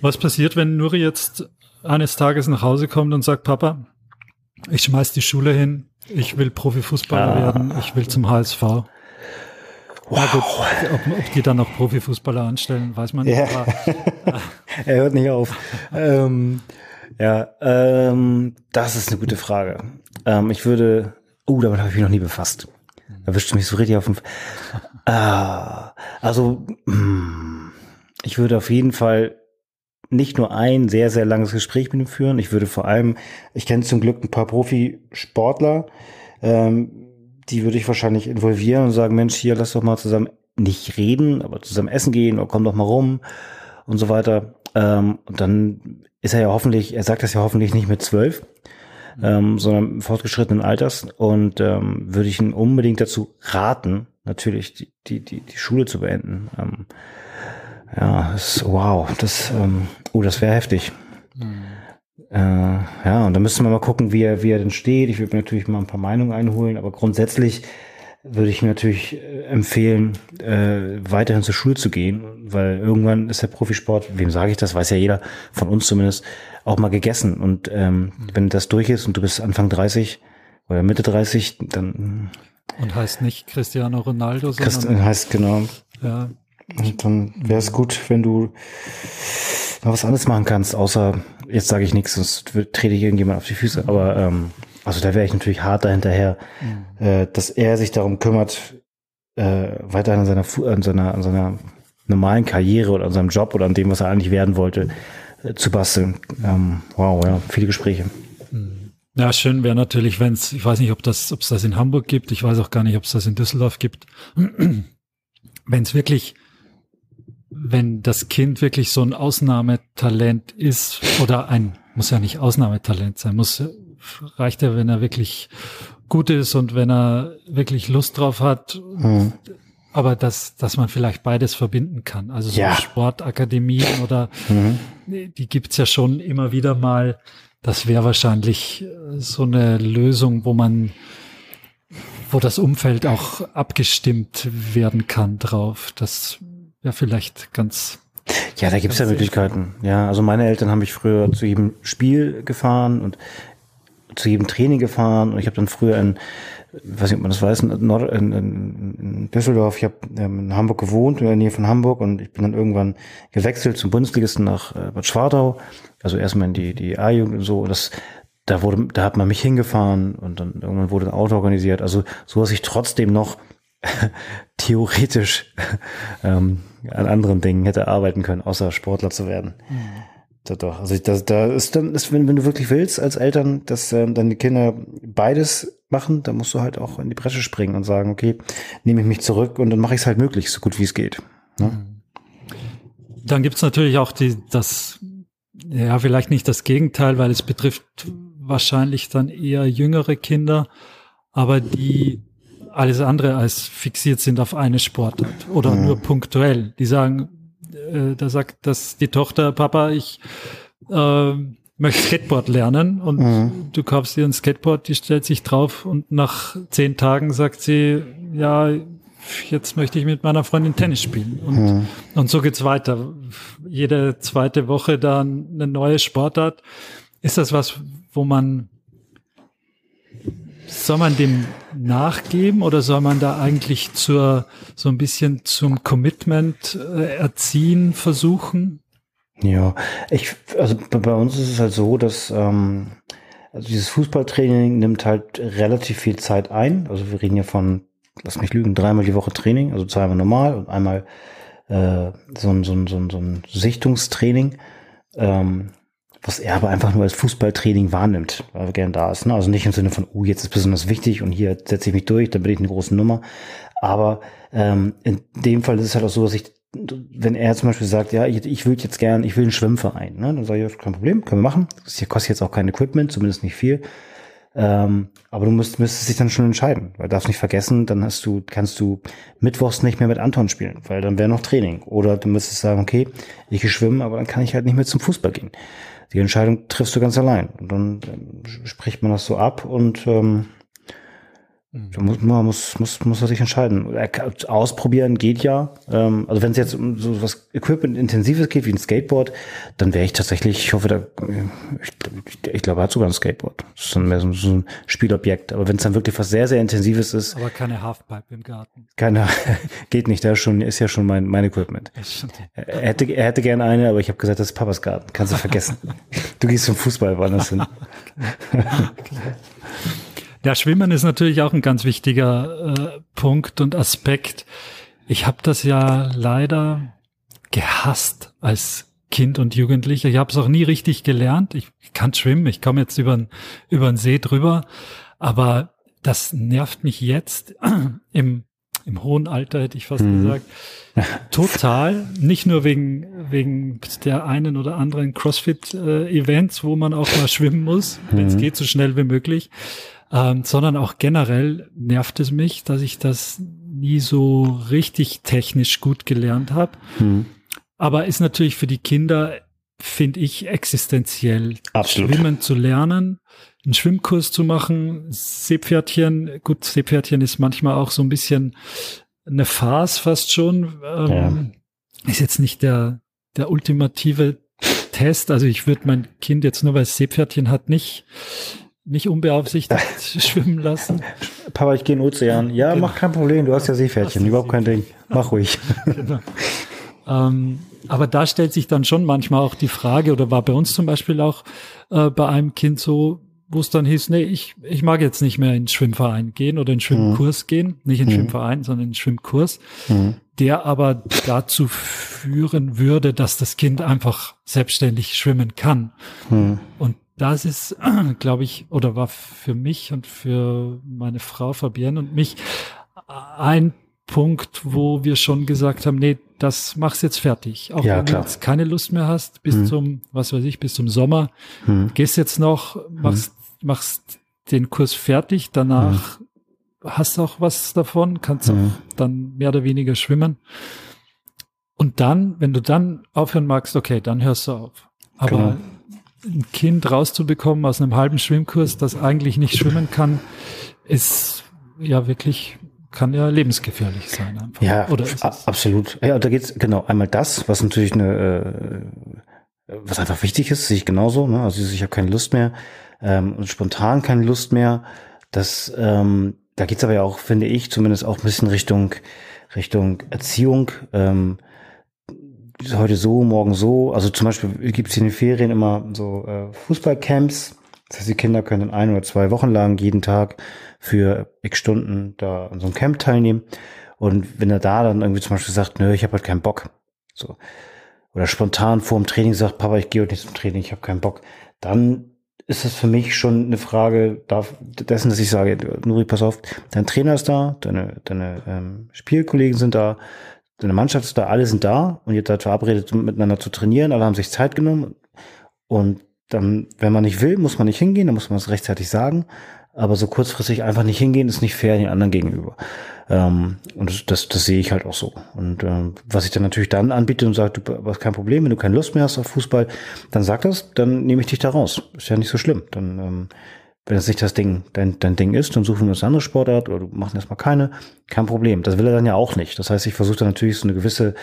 Was passiert, wenn Nuri jetzt eines Tages nach Hause kommt und sagt, Papa, ich schmeiß die Schule hin, ich will Profifußballer ah. werden, ich will zum HSV. Wow. Gut, ob, ob, die dann noch Profifußballer anstellen, weiß man nicht. Ja. Er hört nicht auf. ähm, ja, ähm, das ist eine gute Frage. Ähm, ich würde, oh, damit habe ich mich noch nie befasst. Da wischt mich so richtig auf den. Ah, also, hm, ich würde auf jeden Fall nicht nur ein sehr, sehr langes Gespräch mit ihm führen. Ich würde vor allem, ich kenne zum Glück ein paar Profisportler, ähm, die würde ich wahrscheinlich involvieren und sagen, Mensch, hier, lass doch mal zusammen nicht reden, aber zusammen essen gehen oder komm doch mal rum und so weiter. Ähm, und dann ist er ja hoffentlich, er sagt das ja hoffentlich nicht mit zwölf, ähm, sondern fortgeschrittenen Alters. Und ähm, würde ich ihn unbedingt dazu raten, natürlich die, die, die, die Schule zu beenden. Ähm, ja, das, wow, das, ähm, oh, das wäre heftig. Mhm. Äh, ja, und da müsste man mal gucken, wie er, wie er denn steht. Ich würde mir natürlich mal ein paar Meinungen einholen, aber grundsätzlich würde ich mir natürlich äh, empfehlen, äh, weiterhin zur Schule zu gehen, weil irgendwann ist der Profisport, wem sage ich das, weiß ja jeder, von uns zumindest, auch mal gegessen. Und ähm, mhm. wenn das durch ist und du bist Anfang 30 oder Mitte 30, dann. Und heißt nicht Cristiano Ronaldo, sondern. Christ heißt genau. Ja. Und dann wäre es gut, wenn du noch was anderes machen kannst, außer jetzt sage ich nichts, sonst trete ich irgendjemand auf die Füße. Aber ähm, also da wäre ich natürlich hart dahinterher, mhm. äh, dass er sich darum kümmert, äh, weiterhin an seiner, an seiner, an seiner normalen Karriere oder an seinem Job oder an dem, was er eigentlich werden wollte, äh, zu basteln. Ähm, wow, ja, viele Gespräche. Mhm. Ja, schön wäre natürlich, wenn es, ich weiß nicht, ob das, ob es das in Hamburg gibt, ich weiß auch gar nicht, ob es das in Düsseldorf gibt, wenn es wirklich wenn das Kind wirklich so ein Ausnahmetalent ist oder ein, muss ja nicht Ausnahmetalent sein, muss, reicht ja, wenn er wirklich gut ist und wenn er wirklich Lust drauf hat. Mhm. Aber dass, dass man vielleicht beides verbinden kann. Also so ja. Sportakademien oder mhm. die gibt's ja schon immer wieder mal. Das wäre wahrscheinlich so eine Lösung, wo man wo das Umfeld auch abgestimmt werden kann drauf. Das ja vielleicht ganz. Ja, da gibt's ja Möglichkeiten. Ja, also meine Eltern haben mich früher zu jedem Spiel gefahren und zu jedem Training gefahren und ich habe dann früher in, weiß nicht, ob man das weiß, in, Nord in, in Düsseldorf, ich habe ähm, in Hamburg gewohnt, in der Nähe von Hamburg und ich bin dann irgendwann gewechselt zum Bundesligisten nach äh, Bad Schwartau, also erstmal in die, die A-Jugend und so und das, da wurde, da hat man mich hingefahren und dann irgendwann wurde ein Auto organisiert, also so, dass ich trotzdem noch theoretisch ähm, an anderen Dingen hätte arbeiten können, außer Sportler zu werden. Da, doch. Also da, da ist dann, ist, wenn, wenn du wirklich willst als Eltern, dass ähm, dann die Kinder beides machen, dann musst du halt auch in die Bresche springen und sagen, okay, nehme ich mich zurück und dann mache ich es halt möglichst so gut wie es geht. Ne? Mhm. Dann gibt's natürlich auch die, das, ja, vielleicht nicht das Gegenteil, weil es betrifft wahrscheinlich dann eher jüngere Kinder, aber die alles andere als fixiert sind auf eine Sportart oder mhm. nur punktuell. Die sagen, äh, da sagt das die Tochter, Papa, ich äh, möchte Skateboard lernen und mhm. du kaufst ihr ein Skateboard, die stellt sich drauf und nach zehn Tagen sagt sie, ja, jetzt möchte ich mit meiner Freundin Tennis spielen. Und, mhm. und so geht's weiter. Jede zweite Woche dann eine neue Sportart. Ist das was, wo man soll man dem nachgeben oder soll man da eigentlich zur so ein bisschen zum Commitment äh, erziehen versuchen? Ja, ich also bei uns ist es halt so, dass ähm, also dieses Fußballtraining nimmt halt relativ viel Zeit ein. Also wir reden ja von, lass mich lügen, dreimal die Woche Training, also zweimal normal und einmal äh, so, ein, so, ein, so, ein, so ein Sichtungstraining. Ähm, was er aber einfach nur als Fußballtraining wahrnimmt, weil er gern da ist. Ne? Also nicht im Sinne von, oh, jetzt ist besonders wichtig und hier setze ich mich durch, dann bin ich eine große Nummer. Aber ähm, in dem Fall ist es halt auch so, dass ich, wenn er zum Beispiel sagt, ja, ich, ich will jetzt gern, ich will einen Schwimmverein, ne? dann sage ich, kein Problem, können wir machen. Das hier kostet jetzt auch kein Equipment, zumindest nicht viel. Ähm, aber du musst, müsstest dich dann schon entscheiden, weil darfst nicht vergessen, dann hast du, kannst du mittwochs nicht mehr mit Anton spielen, weil dann wäre noch Training. Oder du müsstest sagen, okay, ich gehe schwimmen, aber dann kann ich halt nicht mehr zum Fußball gehen die Entscheidung triffst du ganz allein. Und dann ähm, spricht man das so ab und ähm. Da muss, man muss, muss, muss er sich entscheiden. Ausprobieren geht ja. Ähm, also wenn es jetzt um so was Equipment-intensives geht, wie ein Skateboard, dann wäre ich tatsächlich, ich hoffe, da, ich, ich glaube, er hat sogar ein Skateboard. Das ist dann mehr so, so ein Spielobjekt. Aber wenn es dann wirklich was sehr, sehr Intensives ist. Aber keine Halfpipe im Garten. Keine, geht nicht. Da ist, schon, ist ja schon mein, mein Equipment. Er hätte, er hätte gerne eine, aber ich habe gesagt, das ist Papas Garten. Kannst du vergessen. du gehst zum Fußball woanders hin. Ja, Schwimmen ist natürlich auch ein ganz wichtiger äh, Punkt und Aspekt. Ich habe das ja leider gehasst als Kind und Jugendlicher. Ich habe es auch nie richtig gelernt. Ich, kann schwimmen, ich komme jetzt über den See drüber, aber das nervt mich jetzt im, im hohen Alter hätte ich fast mhm. gesagt. Total. Nicht nur wegen, wegen der einen oder anderen CrossFit-Events, äh, wo man auch mal schwimmen muss, mhm. wenn es geht, so schnell wie möglich, ähm, sondern auch generell nervt es mich, dass ich das nie so richtig technisch gut gelernt habe. Mhm. Aber ist natürlich für die Kinder, finde ich, existenziell, Absolut. Schwimmen zu lernen, einen Schwimmkurs zu machen, Seepferdchen, gut, Seepferdchen ist manchmal auch so ein bisschen eine Farce fast schon. Ähm, ja. Ist jetzt nicht der, der ultimative Test. Also ich würde mein Kind jetzt nur, weil es Seepferdchen hat, nicht nicht unbeaufsichtigt schwimmen lassen. Papa, ich gehe in den Ozean. Ja, genau. mach kein Problem, du hast ja Seepferdchen, überhaupt kein Ding. Mach ruhig. genau. ähm, aber da stellt sich dann schon manchmal auch die Frage, oder war bei uns zum Beispiel auch äh, bei einem Kind so, wo es dann hieß, nee, ich, ich mag jetzt nicht mehr in den Schwimmverein gehen oder in den Schwimmkurs mhm. gehen, nicht in den mhm. Schwimmverein, sondern in den Schwimmkurs, mhm. der aber dazu führen würde, dass das Kind einfach selbstständig schwimmen kann. Mhm. Und das ist, glaube ich, oder war für mich und für meine Frau Fabienne und mich ein Punkt, wo wir schon gesagt haben, nee, das mach's jetzt fertig. Auch ja, wenn klar. du jetzt keine Lust mehr hast, bis hm. zum, was weiß ich, bis zum Sommer, hm. gehst jetzt noch, machst, hm. machst den Kurs fertig, danach hm. hast auch was davon, kannst auch dann mehr oder weniger schwimmen. Und dann, wenn du dann aufhören magst, okay, dann hörst du auf. Aber genau ein Kind rauszubekommen aus einem halben Schwimmkurs, das eigentlich nicht schwimmen kann, ist ja wirklich kann ja lebensgefährlich sein. Einfach. Ja, Oder absolut. Ja, da geht's genau einmal das, was natürlich eine, äh, was einfach wichtig ist, sehe ich genauso. Ne? Also ich habe keine Lust mehr ähm, und spontan keine Lust mehr. Das, ähm, da geht's aber ja auch, finde ich, zumindest auch ein bisschen Richtung Richtung Erziehung. Ähm, heute so, morgen so. Also zum Beispiel gibt es in den Ferien immer so äh, Fußballcamps. Das heißt, die Kinder können ein oder zwei Wochen lang jeden Tag für x Stunden da an so einem Camp teilnehmen. Und wenn er da dann irgendwie zum Beispiel sagt, nö, ich habe halt keinen Bock, so oder spontan vor dem Training sagt, Papa, ich gehe heute nicht zum Training, ich habe keinen Bock, dann ist das für mich schon eine Frage dessen, dass ich sage, Nuri, pass auf, dein Trainer ist da, deine, deine ähm, Spielkollegen sind da, deine Mannschaft ist da, alle sind da und ihr seid verabredet, miteinander zu trainieren, alle haben sich Zeit genommen und dann, wenn man nicht will, muss man nicht hingehen, dann muss man es rechtzeitig sagen. Aber so kurzfristig einfach nicht hingehen, ist nicht fair den anderen gegenüber. Ähm, und das, das, sehe ich halt auch so. Und ähm, was ich dann natürlich dann anbiete und sage, du hast kein Problem, wenn du keine Lust mehr hast auf Fußball, dann sag das, dann nehme ich dich da raus. Ist ja nicht so schlimm. Dann ähm, wenn das nicht das Ding, dein, dein Ding ist, dann suchen wir uns eine andere Sportart oder du machst erstmal keine. Kein Problem. Das will er dann ja auch nicht. Das heißt, ich versuche dann natürlich so eine gewisse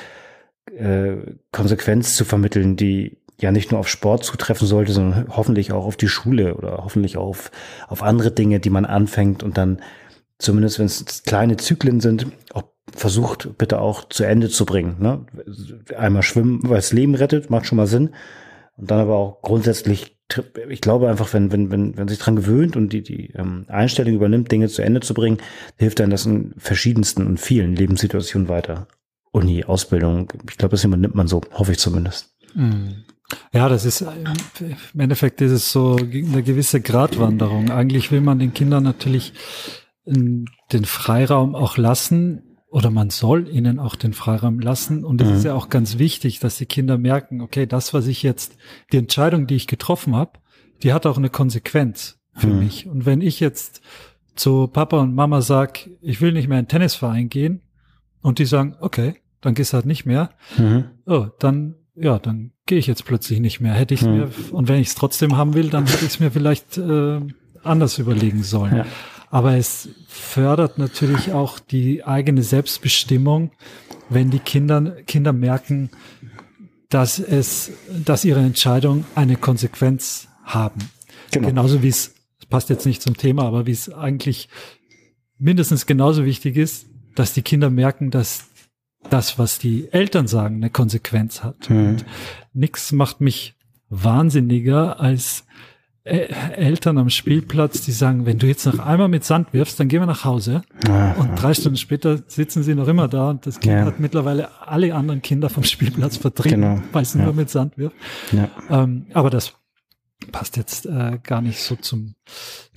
äh, Konsequenz zu vermitteln, die ja nicht nur auf Sport zutreffen sollte, sondern hoffentlich auch auf die Schule oder hoffentlich auch auf, auf andere Dinge, die man anfängt und dann zumindest, wenn es kleine Zyklen sind, auch versucht, bitte auch zu Ende zu bringen. Ne? Einmal schwimmen, weil es Leben rettet, macht schon mal Sinn. Und dann aber auch grundsätzlich ich glaube einfach, wenn, wenn, wenn, wenn sich dran gewöhnt und die, die ähm, Einstellung übernimmt, Dinge zu Ende zu bringen, hilft dann das in verschiedensten und vielen Lebenssituationen weiter. Uni, Ausbildung, ich glaube, das übernimmt man so, hoffe ich zumindest. Mhm. Ja, das ist im Endeffekt ist es so eine gewisse Gratwanderung. Eigentlich will man den Kindern natürlich den Freiraum auch lassen, oder man soll ihnen auch den Freiraum lassen. Und es mhm. ist ja auch ganz wichtig, dass die Kinder merken, okay, das, was ich jetzt, die Entscheidung, die ich getroffen habe, die hat auch eine Konsequenz für mhm. mich. Und wenn ich jetzt zu Papa und Mama sag, ich will nicht mehr in den Tennisverein gehen, und die sagen, okay, dann gehst du halt nicht mehr, mhm. oh, dann, ja, dann gehe ich jetzt plötzlich nicht mehr. Hätte ich mhm. mir, und wenn ich es trotzdem haben will, dann hätte ich es mir vielleicht äh, anders überlegen sollen. Ja. Aber es fördert natürlich auch die eigene Selbstbestimmung, wenn die Kinder, Kinder merken, dass es, dass ihre Entscheidung eine Konsequenz haben. Genau. Genauso wie es, passt jetzt nicht zum Thema, aber wie es eigentlich mindestens genauso wichtig ist, dass die Kinder merken, dass das, was die Eltern sagen, eine Konsequenz hat. Mhm. Nichts macht mich wahnsinniger, als Eltern am Spielplatz, die sagen, wenn du jetzt noch einmal mit Sand wirfst, dann gehen wir nach Hause. Ja, und drei Stunden später sitzen sie noch immer da und das Kind ja. hat mittlerweile alle anderen Kinder vom Spielplatz vertrieben, genau. weil es nur mit Sand wirft. Ähm, aber das passt jetzt äh, gar nicht so zum,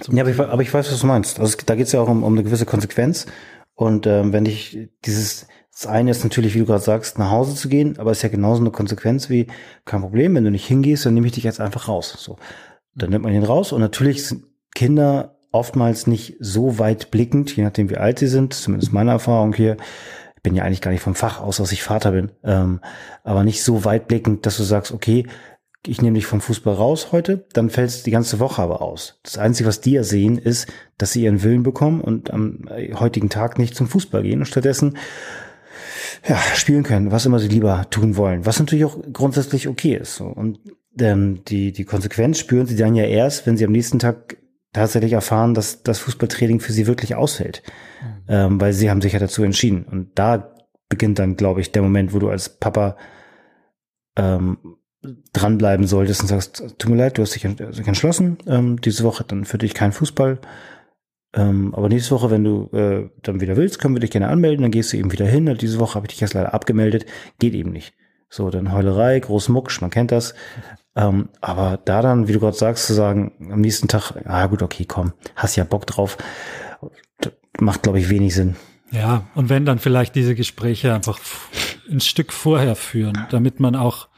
zum Ja, aber ich, aber ich, weiß, was du meinst. Also da geht es ja auch um, um eine gewisse Konsequenz. Und ähm, wenn ich dieses, das eine ist natürlich, wie du gerade sagst, nach Hause zu gehen, aber ist ja genauso eine Konsequenz wie, kein Problem, wenn du nicht hingehst, dann nehme ich dich jetzt einfach raus. So. Dann nimmt man ihn raus und natürlich sind Kinder oftmals nicht so weit blickend, je nachdem wie alt sie sind, zumindest meine Erfahrung hier. Ich bin ja eigentlich gar nicht vom Fach aus, dass ich Vater bin, ähm, aber nicht so weit blickend, dass du sagst, okay, ich nehme dich vom Fußball raus heute, dann fällt es die ganze Woche aber aus. Das Einzige, was die ja sehen, ist, dass sie ihren Willen bekommen und am heutigen Tag nicht zum Fußball gehen und stattdessen ja, spielen können, was immer sie lieber tun wollen, was natürlich auch grundsätzlich okay ist. Und ähm, die, die Konsequenz spüren sie dann ja erst, wenn sie am nächsten Tag tatsächlich erfahren, dass das Fußballtraining für sie wirklich ausfällt, mhm. ähm, weil sie haben sich ja dazu entschieden. Und da beginnt dann, glaube ich, der Moment, wo du als Papa ähm, dranbleiben solltest und sagst, tut mir leid, du hast dich entschlossen, ähm, diese Woche dann für dich kein Fußball. Ähm, aber nächste Woche, wenn du äh, dann wieder willst, können wir dich gerne anmelden, dann gehst du eben wieder hin. Und diese Woche habe ich dich jetzt leider abgemeldet, geht eben nicht. So, dann Heulerei, groß Mucksch, man kennt das. Ähm, aber da dann, wie du gerade sagst, zu sagen, am nächsten Tag, ah gut, okay, komm, hast ja Bock drauf, macht, glaube ich, wenig Sinn. Ja, und wenn dann vielleicht diese Gespräche einfach ein Stück vorher führen, damit man auch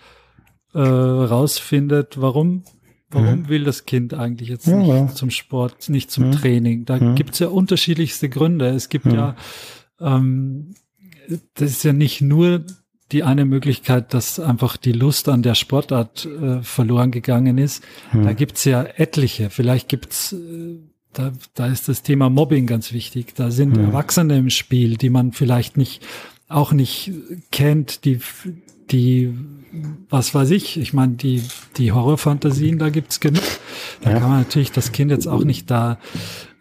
äh, rausfindet, warum Warum mhm. will das Kind eigentlich jetzt ja, nicht ja. zum Sport, nicht zum ja. Training? Da ja. gibt's ja unterschiedlichste Gründe. Es gibt ja, ähm, das ist ja nicht nur die eine Möglichkeit, dass einfach die Lust an der Sportart äh, verloren gegangen ist. Da gibt's ja etliche. Vielleicht gibt's äh, da, da ist das Thema Mobbing ganz wichtig. Da sind Erwachsene im Spiel, die man vielleicht nicht auch nicht kennt, die die was weiß ich, ich meine, die, die Horrorfantasien, da gibt's genug. Da ja. kann man natürlich das Kind jetzt auch nicht da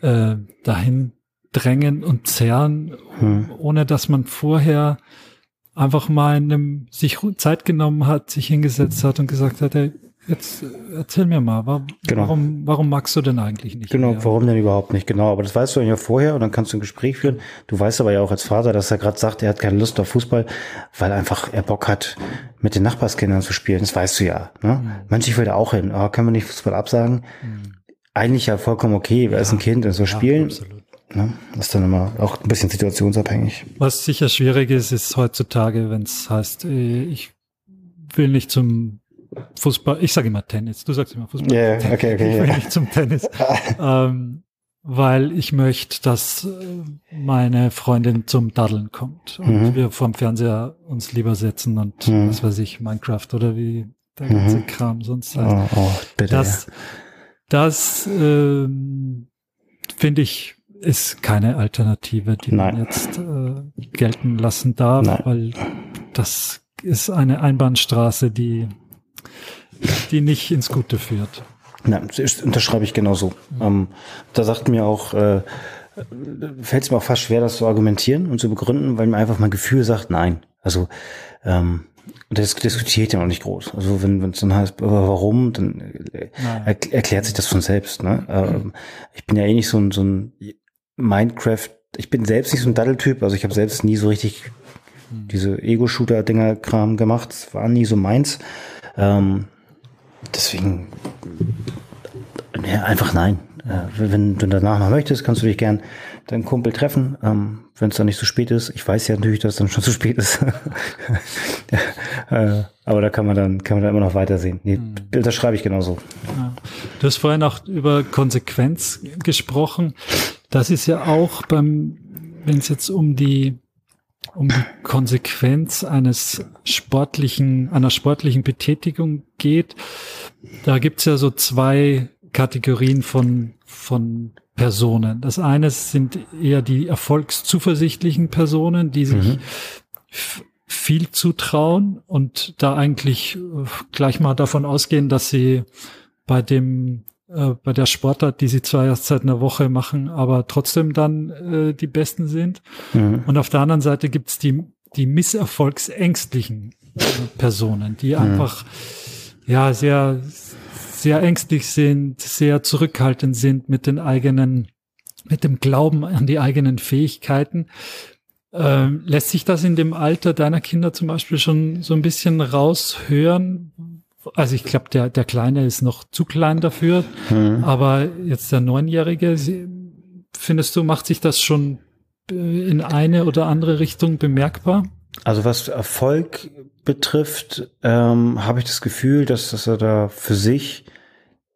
äh, dahin drängen und zerren, hm. ohne dass man vorher einfach mal in einem, sich Zeit genommen hat, sich hingesetzt hat und gesagt hat, hey, Jetzt erzähl mir mal, warum, genau. warum, warum magst du denn eigentlich nicht? Genau, mehr? warum denn überhaupt nicht? Genau, aber das weißt du ja vorher und dann kannst du ein Gespräch führen. Du weißt aber ja auch als Vater, dass er gerade sagt, er hat keine Lust auf Fußball, weil einfach er Bock hat, mit den Nachbarskindern zu spielen. Das weißt du ja. Ne? Mhm. Manche will da auch hin. Oh, können wir nicht Fußball absagen? Mhm. Eigentlich ja vollkommen okay. Er ja. ist ein Kind und so ja, spielen. Absolut. Ne? Das ist dann immer auch ein bisschen situationsabhängig. Was sicher schwierig ist, ist heutzutage, wenn es heißt, äh, ich will nicht zum Fußball, ich sage immer Tennis, du sagst immer Fußball. Ja, yeah, okay, okay. Ich will nicht zum Tennis. ähm, weil ich möchte, dass äh, meine Freundin zum Daddeln kommt und mhm. wir vorm Fernseher uns lieber setzen und mhm. was weiß ich, Minecraft oder wie der ganze mhm. Kram sonst heißt. Oh, oh, bitte, das das ähm, finde ich ist keine Alternative, die Nein. man jetzt äh, gelten lassen darf, Nein. weil das ist eine Einbahnstraße, die die nicht ins Gute führt. Nein, das unterschreibe ich genauso. Mhm. Ähm, da sagt mir auch, äh, fällt es mir auch fast schwer, das zu argumentieren und zu begründen, weil mir einfach mein Gefühl sagt, nein. Also ähm, das diskutiert ja noch nicht groß. Also wenn es dann heißt, warum, dann äh, er, erklärt sich das von selbst. Ne? Ähm, ich bin ja eh nicht so ein, so ein Minecraft, ich bin selbst nicht so ein Daddeltyp, also ich habe selbst nie so richtig diese Ego-Shooter-Dinger-Kram gemacht. Das war nie so meins. Ähm, deswegen ja, einfach nein. Äh, wenn du danach noch möchtest, kannst du dich gern deinen Kumpel treffen, ähm, wenn es dann nicht so spät ist. Ich weiß ja natürlich, dass es dann schon zu spät ist. äh, aber da kann man dann, kann man dann immer noch weitersehen. Nee, hm. Das schreibe ich genauso. Ja. Du hast vorhin auch über Konsequenz gesprochen. Das ist ja auch beim, wenn es jetzt um die um die Konsequenz eines sportlichen, einer sportlichen Betätigung geht. Da gibt's ja so zwei Kategorien von, von Personen. Das eine sind eher die erfolgszuversichtlichen Personen, die sich mhm. viel zutrauen und da eigentlich äh, gleich mal davon ausgehen, dass sie bei dem äh, bei der Sportart, die sie zwar erst seit einer Woche machen, aber trotzdem dann äh, die Besten sind. Mhm. Und auf der anderen Seite gibt's die, die misserfolgsängstlichen äh, Personen, die mhm. einfach ja sehr, sehr ängstlich sind, sehr zurückhaltend sind mit den eigenen, mit dem Glauben an die eigenen Fähigkeiten. Ähm, lässt sich das in dem Alter deiner Kinder zum Beispiel schon so ein bisschen raushören, also ich glaube, der, der Kleine ist noch zu klein dafür, mhm. aber jetzt der Neunjährige, findest du, macht sich das schon in eine oder andere Richtung bemerkbar? Also was Erfolg betrifft, ähm, habe ich das Gefühl, dass, dass er da für sich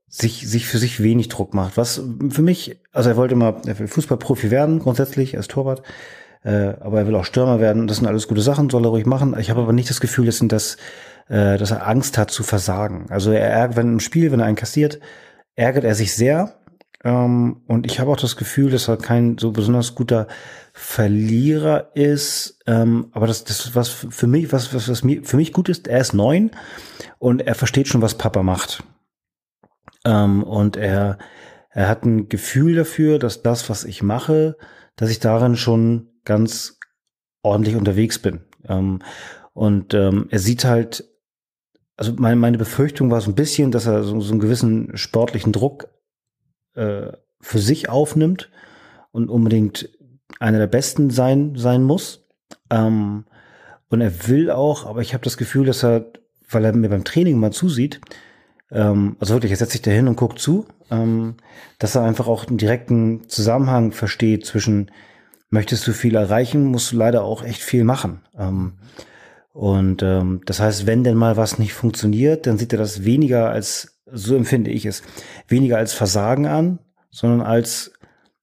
sich, sich für sich wenig Druck macht. Was für mich, also er wollte immer, er will Fußballprofi werden, grundsätzlich als Torwart, äh, aber er will auch Stürmer werden. Das sind alles gute Sachen, soll er ruhig machen. Ich habe aber nicht das Gefühl, dass, das, äh, dass er Angst hat zu versagen. Also er wenn im Spiel, wenn er einen kassiert, ärgert er sich sehr. Ähm, und ich habe auch das Gefühl, dass er kein so besonders guter Verlierer ist. Ähm, aber das, das was für mich, was, was, was mir für mich gut ist, er ist neun und er versteht schon, was Papa macht. Ähm, und er, er hat ein Gefühl dafür, dass das, was ich mache, dass ich darin schon ganz ordentlich unterwegs bin. Ähm, und ähm, er sieht halt, also meine, meine Befürchtung war so ein bisschen, dass er so, so einen gewissen sportlichen Druck äh, für sich aufnimmt und unbedingt einer der Besten sein, sein muss. Ähm, und er will auch, aber ich habe das Gefühl, dass er, weil er mir beim Training mal zusieht, ähm, also wirklich, er setzt sich da hin und guckt zu, ähm, dass er einfach auch einen direkten Zusammenhang versteht zwischen, möchtest du viel erreichen, musst du leider auch echt viel machen. Ähm, und ähm, das heißt, wenn denn mal was nicht funktioniert, dann sieht er das weniger als, so empfinde ich es, weniger als Versagen an, sondern als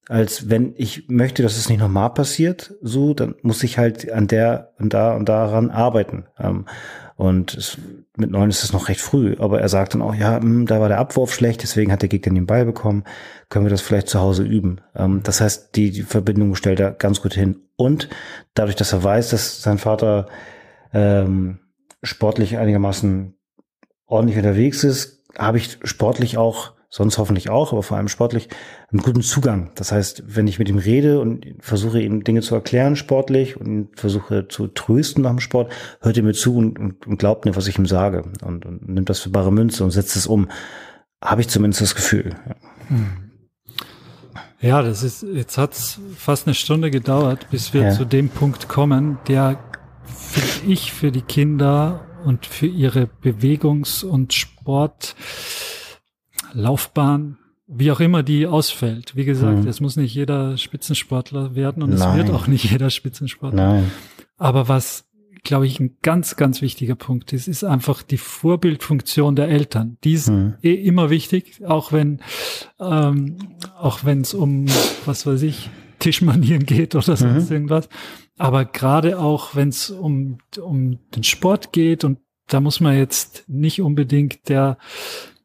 als wenn ich möchte, dass es nicht nochmal passiert, so, dann muss ich halt an der und da und daran arbeiten. Ähm, und es, mit neun ist es noch recht früh, aber er sagt dann auch, ja, mh, hm, da war der Abwurf schlecht, deswegen hat der Gegner den Ball bekommen, können wir das vielleicht zu Hause üben. Ähm, das heißt, die, die Verbindung stellt er ganz gut hin. Und dadurch, dass er weiß, dass sein Vater ähm, sportlich einigermaßen ordentlich unterwegs ist, habe ich sportlich auch sonst hoffentlich auch, aber vor allem sportlich, einen guten Zugang. Das heißt, wenn ich mit ihm rede und versuche ihm Dinge zu erklären sportlich und versuche zu trösten nach dem Sport, hört er mir zu und, und, und glaubt mir, was ich ihm sage und, und, nimmt das für bare Münze und setzt es um. Habe ich zumindest das Gefühl. Ja. Hm. Das ist, jetzt hat's fast eine Stunde gedauert, bis wir ja. zu dem Punkt kommen, der, finde ich, für die Kinder und für ihre Bewegungs- und Sport Laufbahn, wie auch immer die ausfällt. Wie gesagt, mhm. es muss nicht jeder Spitzensportler werden und Nein. es wird auch nicht jeder Spitzensportler. Nein. Aber was, glaube ich, ein ganz, ganz wichtiger Punkt ist, ist einfach die Vorbildfunktion der Eltern. Die ist mhm. eh immer wichtig, auch wenn, ähm, auch wenn es um, was weiß ich, Tischmanieren geht oder sonst mhm. irgendwas. Aber gerade auch, wenn es um, um den Sport geht und da muss man jetzt nicht unbedingt der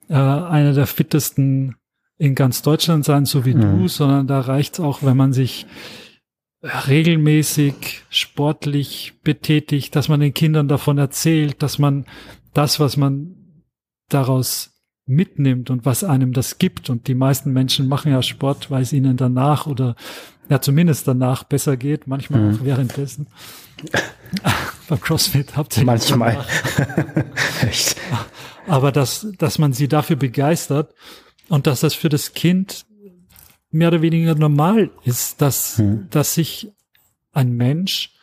äh, einer der fittesten in ganz Deutschland sein, so wie mhm. du, sondern da reicht es auch, wenn man sich regelmäßig sportlich betätigt, dass man den Kindern davon erzählt, dass man das, was man daraus mitnimmt und was einem das gibt. Und die meisten Menschen machen ja Sport, weil es ihnen danach oder ja zumindest danach besser geht, manchmal mhm. auch währenddessen. Beim CrossFit hauptsächlich. Manchmal. Echt. Aber dass, dass man sie dafür begeistert und dass das für das Kind mehr oder weniger normal ist, dass, mhm. dass sich ein Mensch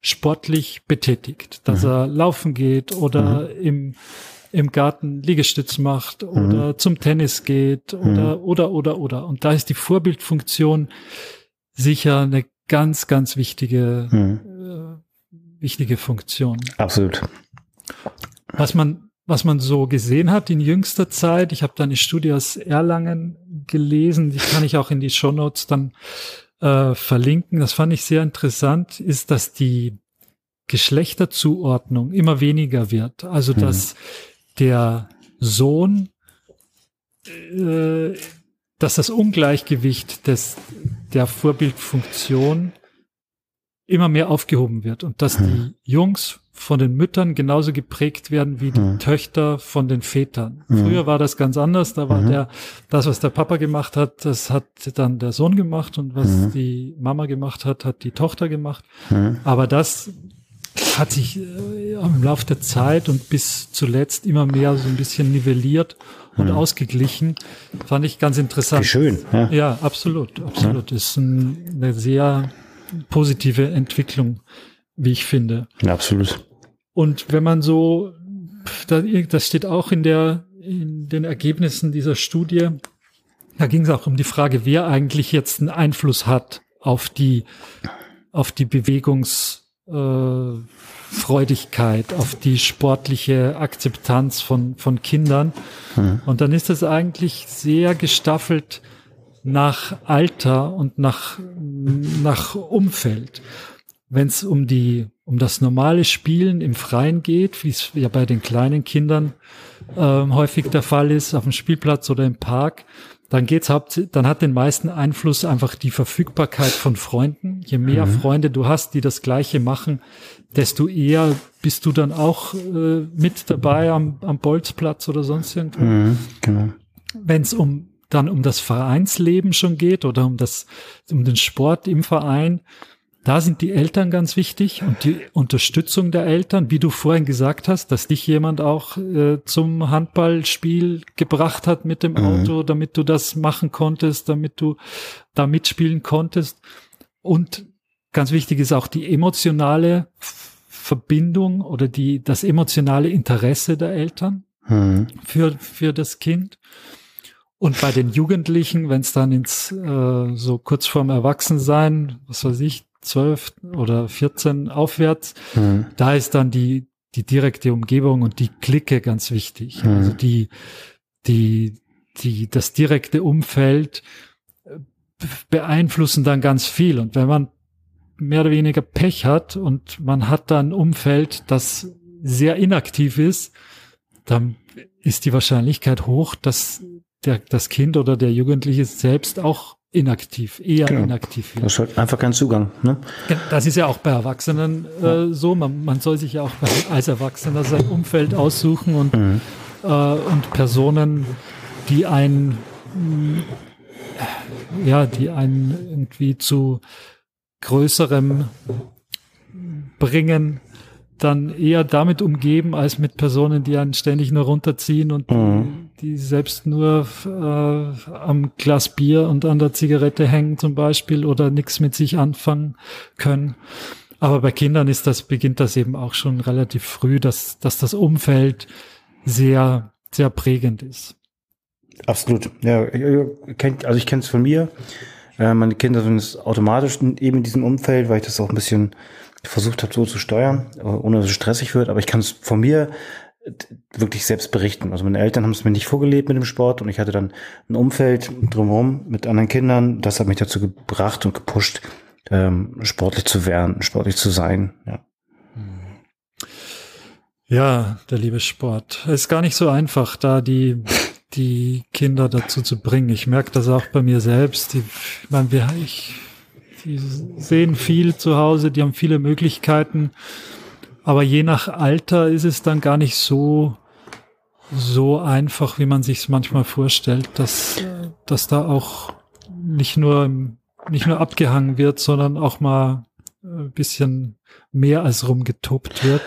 sportlich betätigt, dass mhm. er laufen geht oder mhm. im, im Garten Liegestütz macht oder mhm. zum Tennis geht oder, mhm. oder, oder, oder. Und da ist die Vorbildfunktion sicher eine ganz, ganz wichtige, mhm. äh, wichtige Funktion. Absolut. Was man was man so gesehen hat in jüngster Zeit. Ich habe da eine Studie aus Erlangen gelesen, die kann ich auch in die Show Notes dann äh, verlinken. Das fand ich sehr interessant, ist, dass die Geschlechterzuordnung immer weniger wird. Also mhm. dass der Sohn, äh, dass das Ungleichgewicht des, der Vorbildfunktion immer mehr aufgehoben wird und dass mhm. die Jungs von den Müttern genauso geprägt werden wie die mhm. Töchter von den Vätern. Mhm. Früher war das ganz anders. Da war mhm. der, das, was der Papa gemacht hat, das hat dann der Sohn gemacht und was mhm. die Mama gemacht hat, hat die Tochter gemacht. Mhm. Aber das hat sich äh, im Laufe der Zeit und bis zuletzt immer mehr so ein bisschen nivelliert und mhm. ausgeglichen. Fand ich ganz interessant. Wie schön. Ja, ja absolut, absolut. Ist ein, eine sehr positive Entwicklung wie ich finde. Ja, absolut. Und wenn man so, das steht auch in der, in den Ergebnissen dieser Studie, da ging es auch um die Frage, wer eigentlich jetzt einen Einfluss hat auf die auf die Bewegungsfreudigkeit, äh, auf die sportliche Akzeptanz von, von Kindern. Mhm. Und dann ist es eigentlich sehr gestaffelt nach Alter und nach, nach Umfeld. Wenn es um die, um das normale Spielen im Freien geht, wie es ja bei den kleinen Kindern äh, häufig der Fall ist, auf dem Spielplatz oder im Park, dann geht's haupt, dann hat den meisten Einfluss einfach die Verfügbarkeit von Freunden. Je mehr mhm. Freunde du hast, die das Gleiche machen, desto eher bist du dann auch äh, mit dabei am, am Bolzplatz oder sonst irgendwo. Mhm, genau. Wenn es um dann um das Vereinsleben schon geht oder um das um den Sport im Verein, da sind die Eltern ganz wichtig und die Unterstützung der Eltern, wie du vorhin gesagt hast, dass dich jemand auch äh, zum Handballspiel gebracht hat mit dem mhm. Auto, damit du das machen konntest, damit du da mitspielen konntest. Und ganz wichtig ist auch die emotionale Verbindung oder die, das emotionale Interesse der Eltern mhm. für, für das Kind. Und bei den Jugendlichen, wenn es dann ins äh, so kurz vorm Erwachsensein, was weiß ich, 12 oder 14 aufwärts, mhm. da ist dann die, die direkte Umgebung und die Clique ganz wichtig. Mhm. Also die, die, die, das direkte Umfeld äh, beeinflussen dann ganz viel. Und wenn man mehr oder weniger Pech hat und man hat dann ein Umfeld, das sehr inaktiv ist, dann ist die Wahrscheinlichkeit hoch, dass der, das Kind oder der Jugendliche selbst auch inaktiv, eher genau. inaktiv wird. Das ist halt einfach kein Zugang. Ne? Das ist ja auch bei Erwachsenen äh, so. Man, man soll sich ja auch bei, als Erwachsener sein Umfeld aussuchen und, mhm. äh, und Personen, die einen, ja, die einen irgendwie zu größerem bringen, dann eher damit umgeben, als mit Personen, die einen ständig nur runterziehen und mhm. Die, selbst nur äh, am Glas Bier und an der Zigarette hängen zum Beispiel oder nichts mit sich anfangen können. Aber bei Kindern ist das, beginnt das eben auch schon relativ früh, dass, dass das Umfeld sehr, sehr prägend ist. Absolut. Ja, also ich kenne es von mir. Äh, meine Kinder sind automatisch eben in diesem Umfeld, weil ich das auch ein bisschen versucht habe, so zu steuern, ohne dass es stressig wird. Aber ich kann es von mir wirklich selbst berichten. Also meine Eltern haben es mir nicht vorgelebt mit dem Sport und ich hatte dann ein Umfeld drumherum mit anderen Kindern. Das hat mich dazu gebracht und gepusht, ähm, sportlich zu werden, sportlich zu sein. Ja. Ja, der liebe Sport. Ist gar nicht so einfach, da die, die Kinder dazu zu bringen. Ich merke das auch bei mir selbst. Die, ich meine, wir, ich die sehen viel zu Hause, die haben viele Möglichkeiten. Aber je nach Alter ist es dann gar nicht so, so einfach, wie man sich es manchmal vorstellt, dass, dass da auch nicht nur, nicht nur abgehangen wird, sondern auch mal ein bisschen mehr als rumgetoppt wird.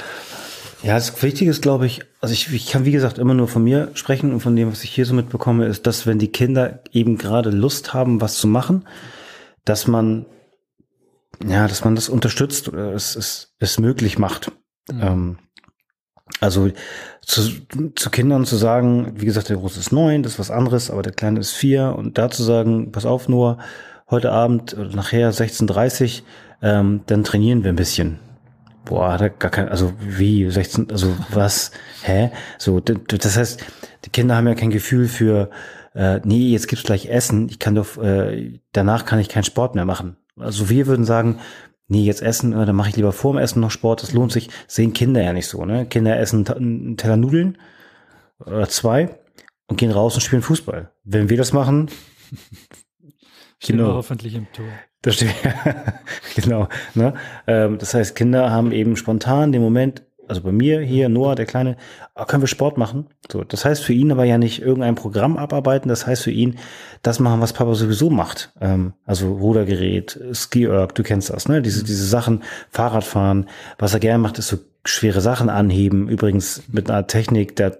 Ja, das Wichtige ist, glaube ich, also ich, ich kann wie gesagt immer nur von mir sprechen und von dem, was ich hier so mitbekomme, ist, dass wenn die Kinder eben gerade Lust haben, was zu machen, dass man ja, dass man das unterstützt oder es, es, es möglich macht. Mhm. Ähm, also zu, zu Kindern zu sagen, wie gesagt, der Große ist neun, das ist was anderes, aber der Kleine ist vier und da zu sagen, pass auf nur, heute Abend oder nachher 16.30 ähm, dann trainieren wir ein bisschen. Boah, hat er gar kein, also wie, 16, also was, hä? So, das heißt, die Kinder haben ja kein Gefühl für, äh, nee, jetzt gibt's gleich Essen, ich kann doch, äh, danach kann ich keinen Sport mehr machen. Also wir würden sagen, nee, jetzt essen, äh, dann mache ich lieber vor dem Essen noch Sport, das lohnt sich. Sehen Kinder ja nicht so, ne? Kinder essen einen Teller Nudeln oder zwei und gehen raus und spielen Fußball. Wenn wir das machen, stehen genau. hoffentlich im Tor. Das steht, genau. Ne? Ähm, das heißt, Kinder haben eben spontan den Moment, also bei mir hier, Noah, der Kleine, ah, können wir Sport machen? So, das heißt für ihn aber ja nicht irgendein Programm abarbeiten, das heißt für ihn das machen, was Papa sowieso macht. Ähm, also Rudergerät, Ski-Erg, du kennst das, ne? Diese, diese Sachen, Fahrradfahren, was er gerne macht, ist so schwere Sachen anheben. Übrigens mit einer Technik, da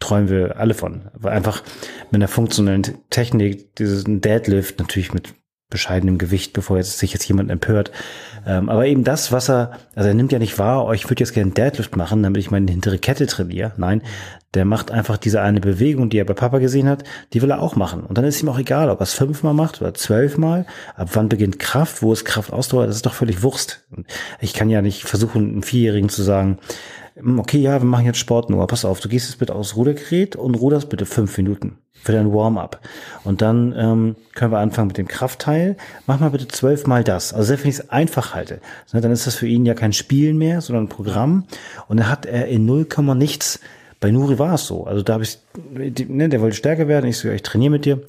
träumen wir alle von. Aber einfach mit einer funktionellen Technik, dieses Deadlift natürlich mit bescheidenem Gewicht, bevor jetzt sich jetzt jemand empört. Ähm, aber eben das, was er, also er nimmt ja nicht wahr, oh, ich würde jetzt gerne Deadlift machen, damit ich meine hintere Kette trainiere. Nein, der macht einfach diese eine Bewegung, die er bei Papa gesehen hat, die will er auch machen. Und dann ist ihm auch egal, ob er es fünfmal macht oder zwölfmal. Ab wann beginnt Kraft? Wo ist Kraftausdauer? Das ist doch völlig Wurst. Ich kann ja nicht versuchen, einem Vierjährigen zu sagen, hm, okay, ja, wir machen jetzt Sport nur. Pass auf, du gehst jetzt bitte aufs Rudergerät und ruderst bitte fünf Minuten für dein Warm-up. Und dann ähm, können wir anfangen mit dem Kraftteil. Mach mal bitte zwölfmal das. Also selbst wenn ich es einfach halte, dann ist das für ihn ja kein Spielen mehr, sondern ein Programm. Und dann hat er in 0, nichts. Bei Nuri war es so. Also da habe ich, ne, der wollte stärker werden. Ich so, ja, ich trainiere mit dir.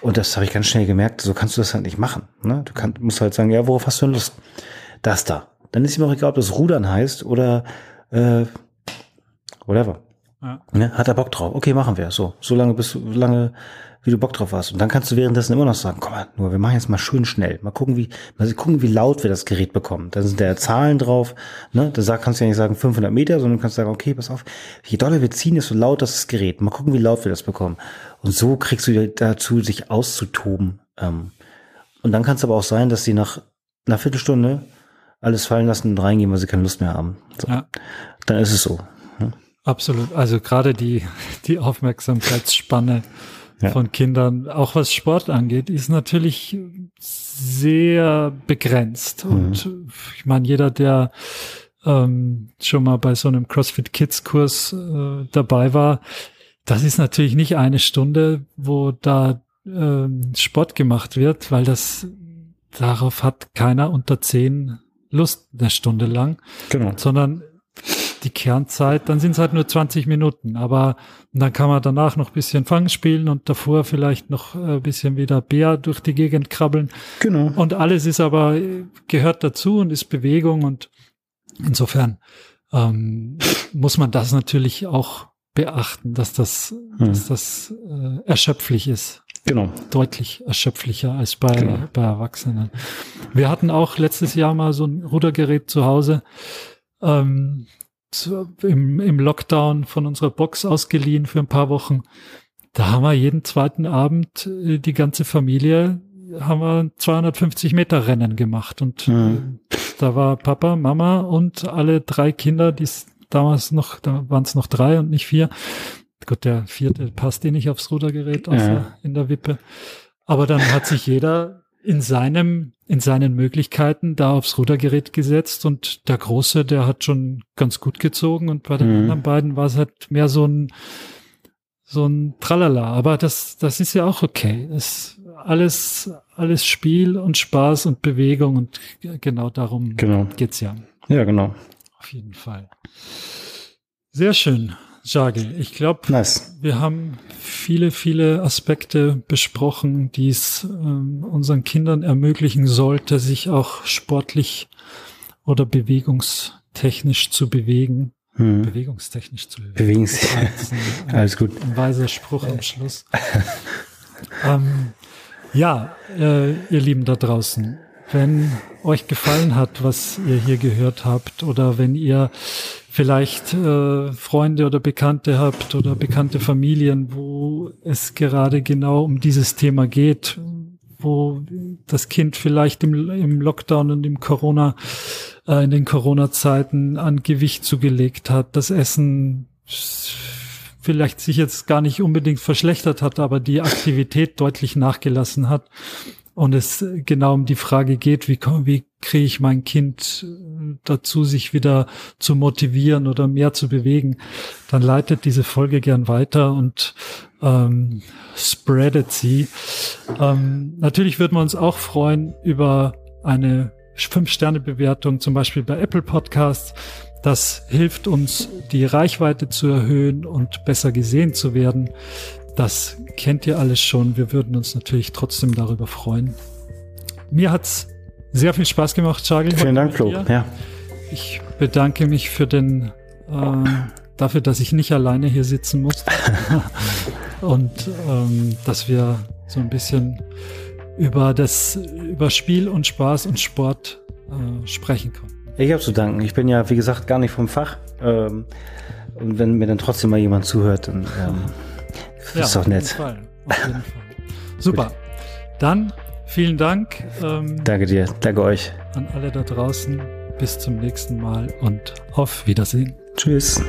Und das habe ich ganz schnell gemerkt. So kannst du das halt nicht machen. Ne? Du kannst, musst halt sagen, ja, worauf hast du denn Lust? Das da. Dann ist ihm auch egal, ob das Rudern heißt oder äh, whatever. Ja. Ne? Hat er Bock drauf? Okay, machen wir. So, so lange bis so lange, wie du Bock drauf hast. Und dann kannst du währenddessen immer noch sagen, komm mal, nur, wir machen jetzt mal schön schnell. Mal gucken, wie, mal gucken, wie laut wir das Gerät bekommen. Da sind da Zahlen drauf. Ne? Da kannst du ja nicht sagen 500 Meter, sondern du kannst sagen, okay, pass auf, je doller wir ziehen, desto lauter ist das Gerät. Mal gucken, wie laut wir das bekommen. Und so kriegst du dazu, sich auszutoben. Ähm, und dann kann es aber auch sein, dass sie nach einer Viertelstunde alles fallen lassen und reingehen, weil sie keine Lust mehr haben. So. Ja. Dann ist es so. Absolut. Also gerade die, die Aufmerksamkeitsspanne ja. von Kindern, auch was Sport angeht, ist natürlich sehr begrenzt. Mhm. Und ich meine, jeder, der ähm, schon mal bei so einem CrossFit Kids Kurs äh, dabei war, das ist natürlich nicht eine Stunde, wo da ähm, Sport gemacht wird, weil das darauf hat keiner unter zehn Lust eine Stunde lang, genau. sondern die Kernzeit, dann sind es halt nur 20 Minuten, aber dann kann man danach noch bisschen Fang spielen und davor vielleicht noch ein bisschen wieder Bär durch die Gegend krabbeln. Genau. Und alles ist aber, gehört dazu und ist Bewegung und insofern ähm, muss man das natürlich auch beachten, dass das, hm. dass das äh, erschöpflich ist. Genau. Deutlich erschöpflicher als bei, genau. bei Erwachsenen. Wir hatten auch letztes Jahr mal so ein Rudergerät zu Hause, ähm, im, im Lockdown von unserer Box ausgeliehen für ein paar Wochen. Da haben wir jeden zweiten Abend äh, die ganze Familie haben wir 250 Meter Rennen gemacht und mhm. da war Papa, Mama und alle drei Kinder, die damals noch, da waren es noch drei und nicht vier, Gut, der vierte passt eh nicht aufs Rudergerät ja. in der Wippe. Aber dann hat sich jeder in seinem, in seinen Möglichkeiten da aufs Rudergerät gesetzt und der Große, der hat schon ganz gut gezogen und bei den mhm. anderen beiden war es halt mehr so ein, so ein Tralala. Aber das, das ist ja auch okay. Das alles, alles Spiel und Spaß und Bewegung und genau darum genau. geht's ja. Ja, genau. Auf jeden Fall. Sehr schön. Jage, ich glaube, nice. wir haben viele, viele Aspekte besprochen, die es ähm, unseren Kindern ermöglichen sollte, sich auch sportlich oder bewegungstechnisch zu bewegen. Hm. Bewegungstechnisch zu bewegen. Bewegungs ein, Alles gut. Ein weiser Spruch am Schluss. ähm, ja, äh, ihr Lieben da draußen, wenn euch gefallen hat, was ihr hier gehört habt, oder wenn ihr vielleicht äh, Freunde oder Bekannte habt oder bekannte Familien, wo es gerade genau um dieses Thema geht, wo das Kind vielleicht im, im Lockdown und im Corona, äh, in den Corona-Zeiten an Gewicht zugelegt hat, das Essen vielleicht sich jetzt gar nicht unbedingt verschlechtert hat, aber die Aktivität deutlich nachgelassen hat und es genau um die Frage geht, wie, wie kriege ich mein Kind äh, dazu, sich wieder zu motivieren oder mehr zu bewegen, dann leitet diese Folge gern weiter und ähm, spreadet sie. Ähm, natürlich würden wir uns auch freuen über eine Fünf-Sterne-Bewertung, zum Beispiel bei Apple Podcasts. Das hilft uns, die Reichweite zu erhöhen und besser gesehen zu werden. Das kennt ihr alles schon. Wir würden uns natürlich trotzdem darüber freuen. Mir hat's sehr viel Spaß gemacht, Charlie. Vielen Dank, Flo. Ja. Ich bedanke mich für den äh, dafür, dass ich nicht alleine hier sitzen muss und ähm, dass wir so ein bisschen über das über Spiel und Spaß und Sport äh, sprechen konnten. Ich habe zu danken. Ich bin ja, wie gesagt, gar nicht vom Fach. Ähm, und wenn mir dann trotzdem mal jemand zuhört, dann ähm, ja, ist doch nett. Auf jeden Fall. Auf jeden Fall. Super. Dann Vielen Dank. Ähm, danke dir, danke euch. An alle da draußen. Bis zum nächsten Mal und auf Wiedersehen. Tschüss.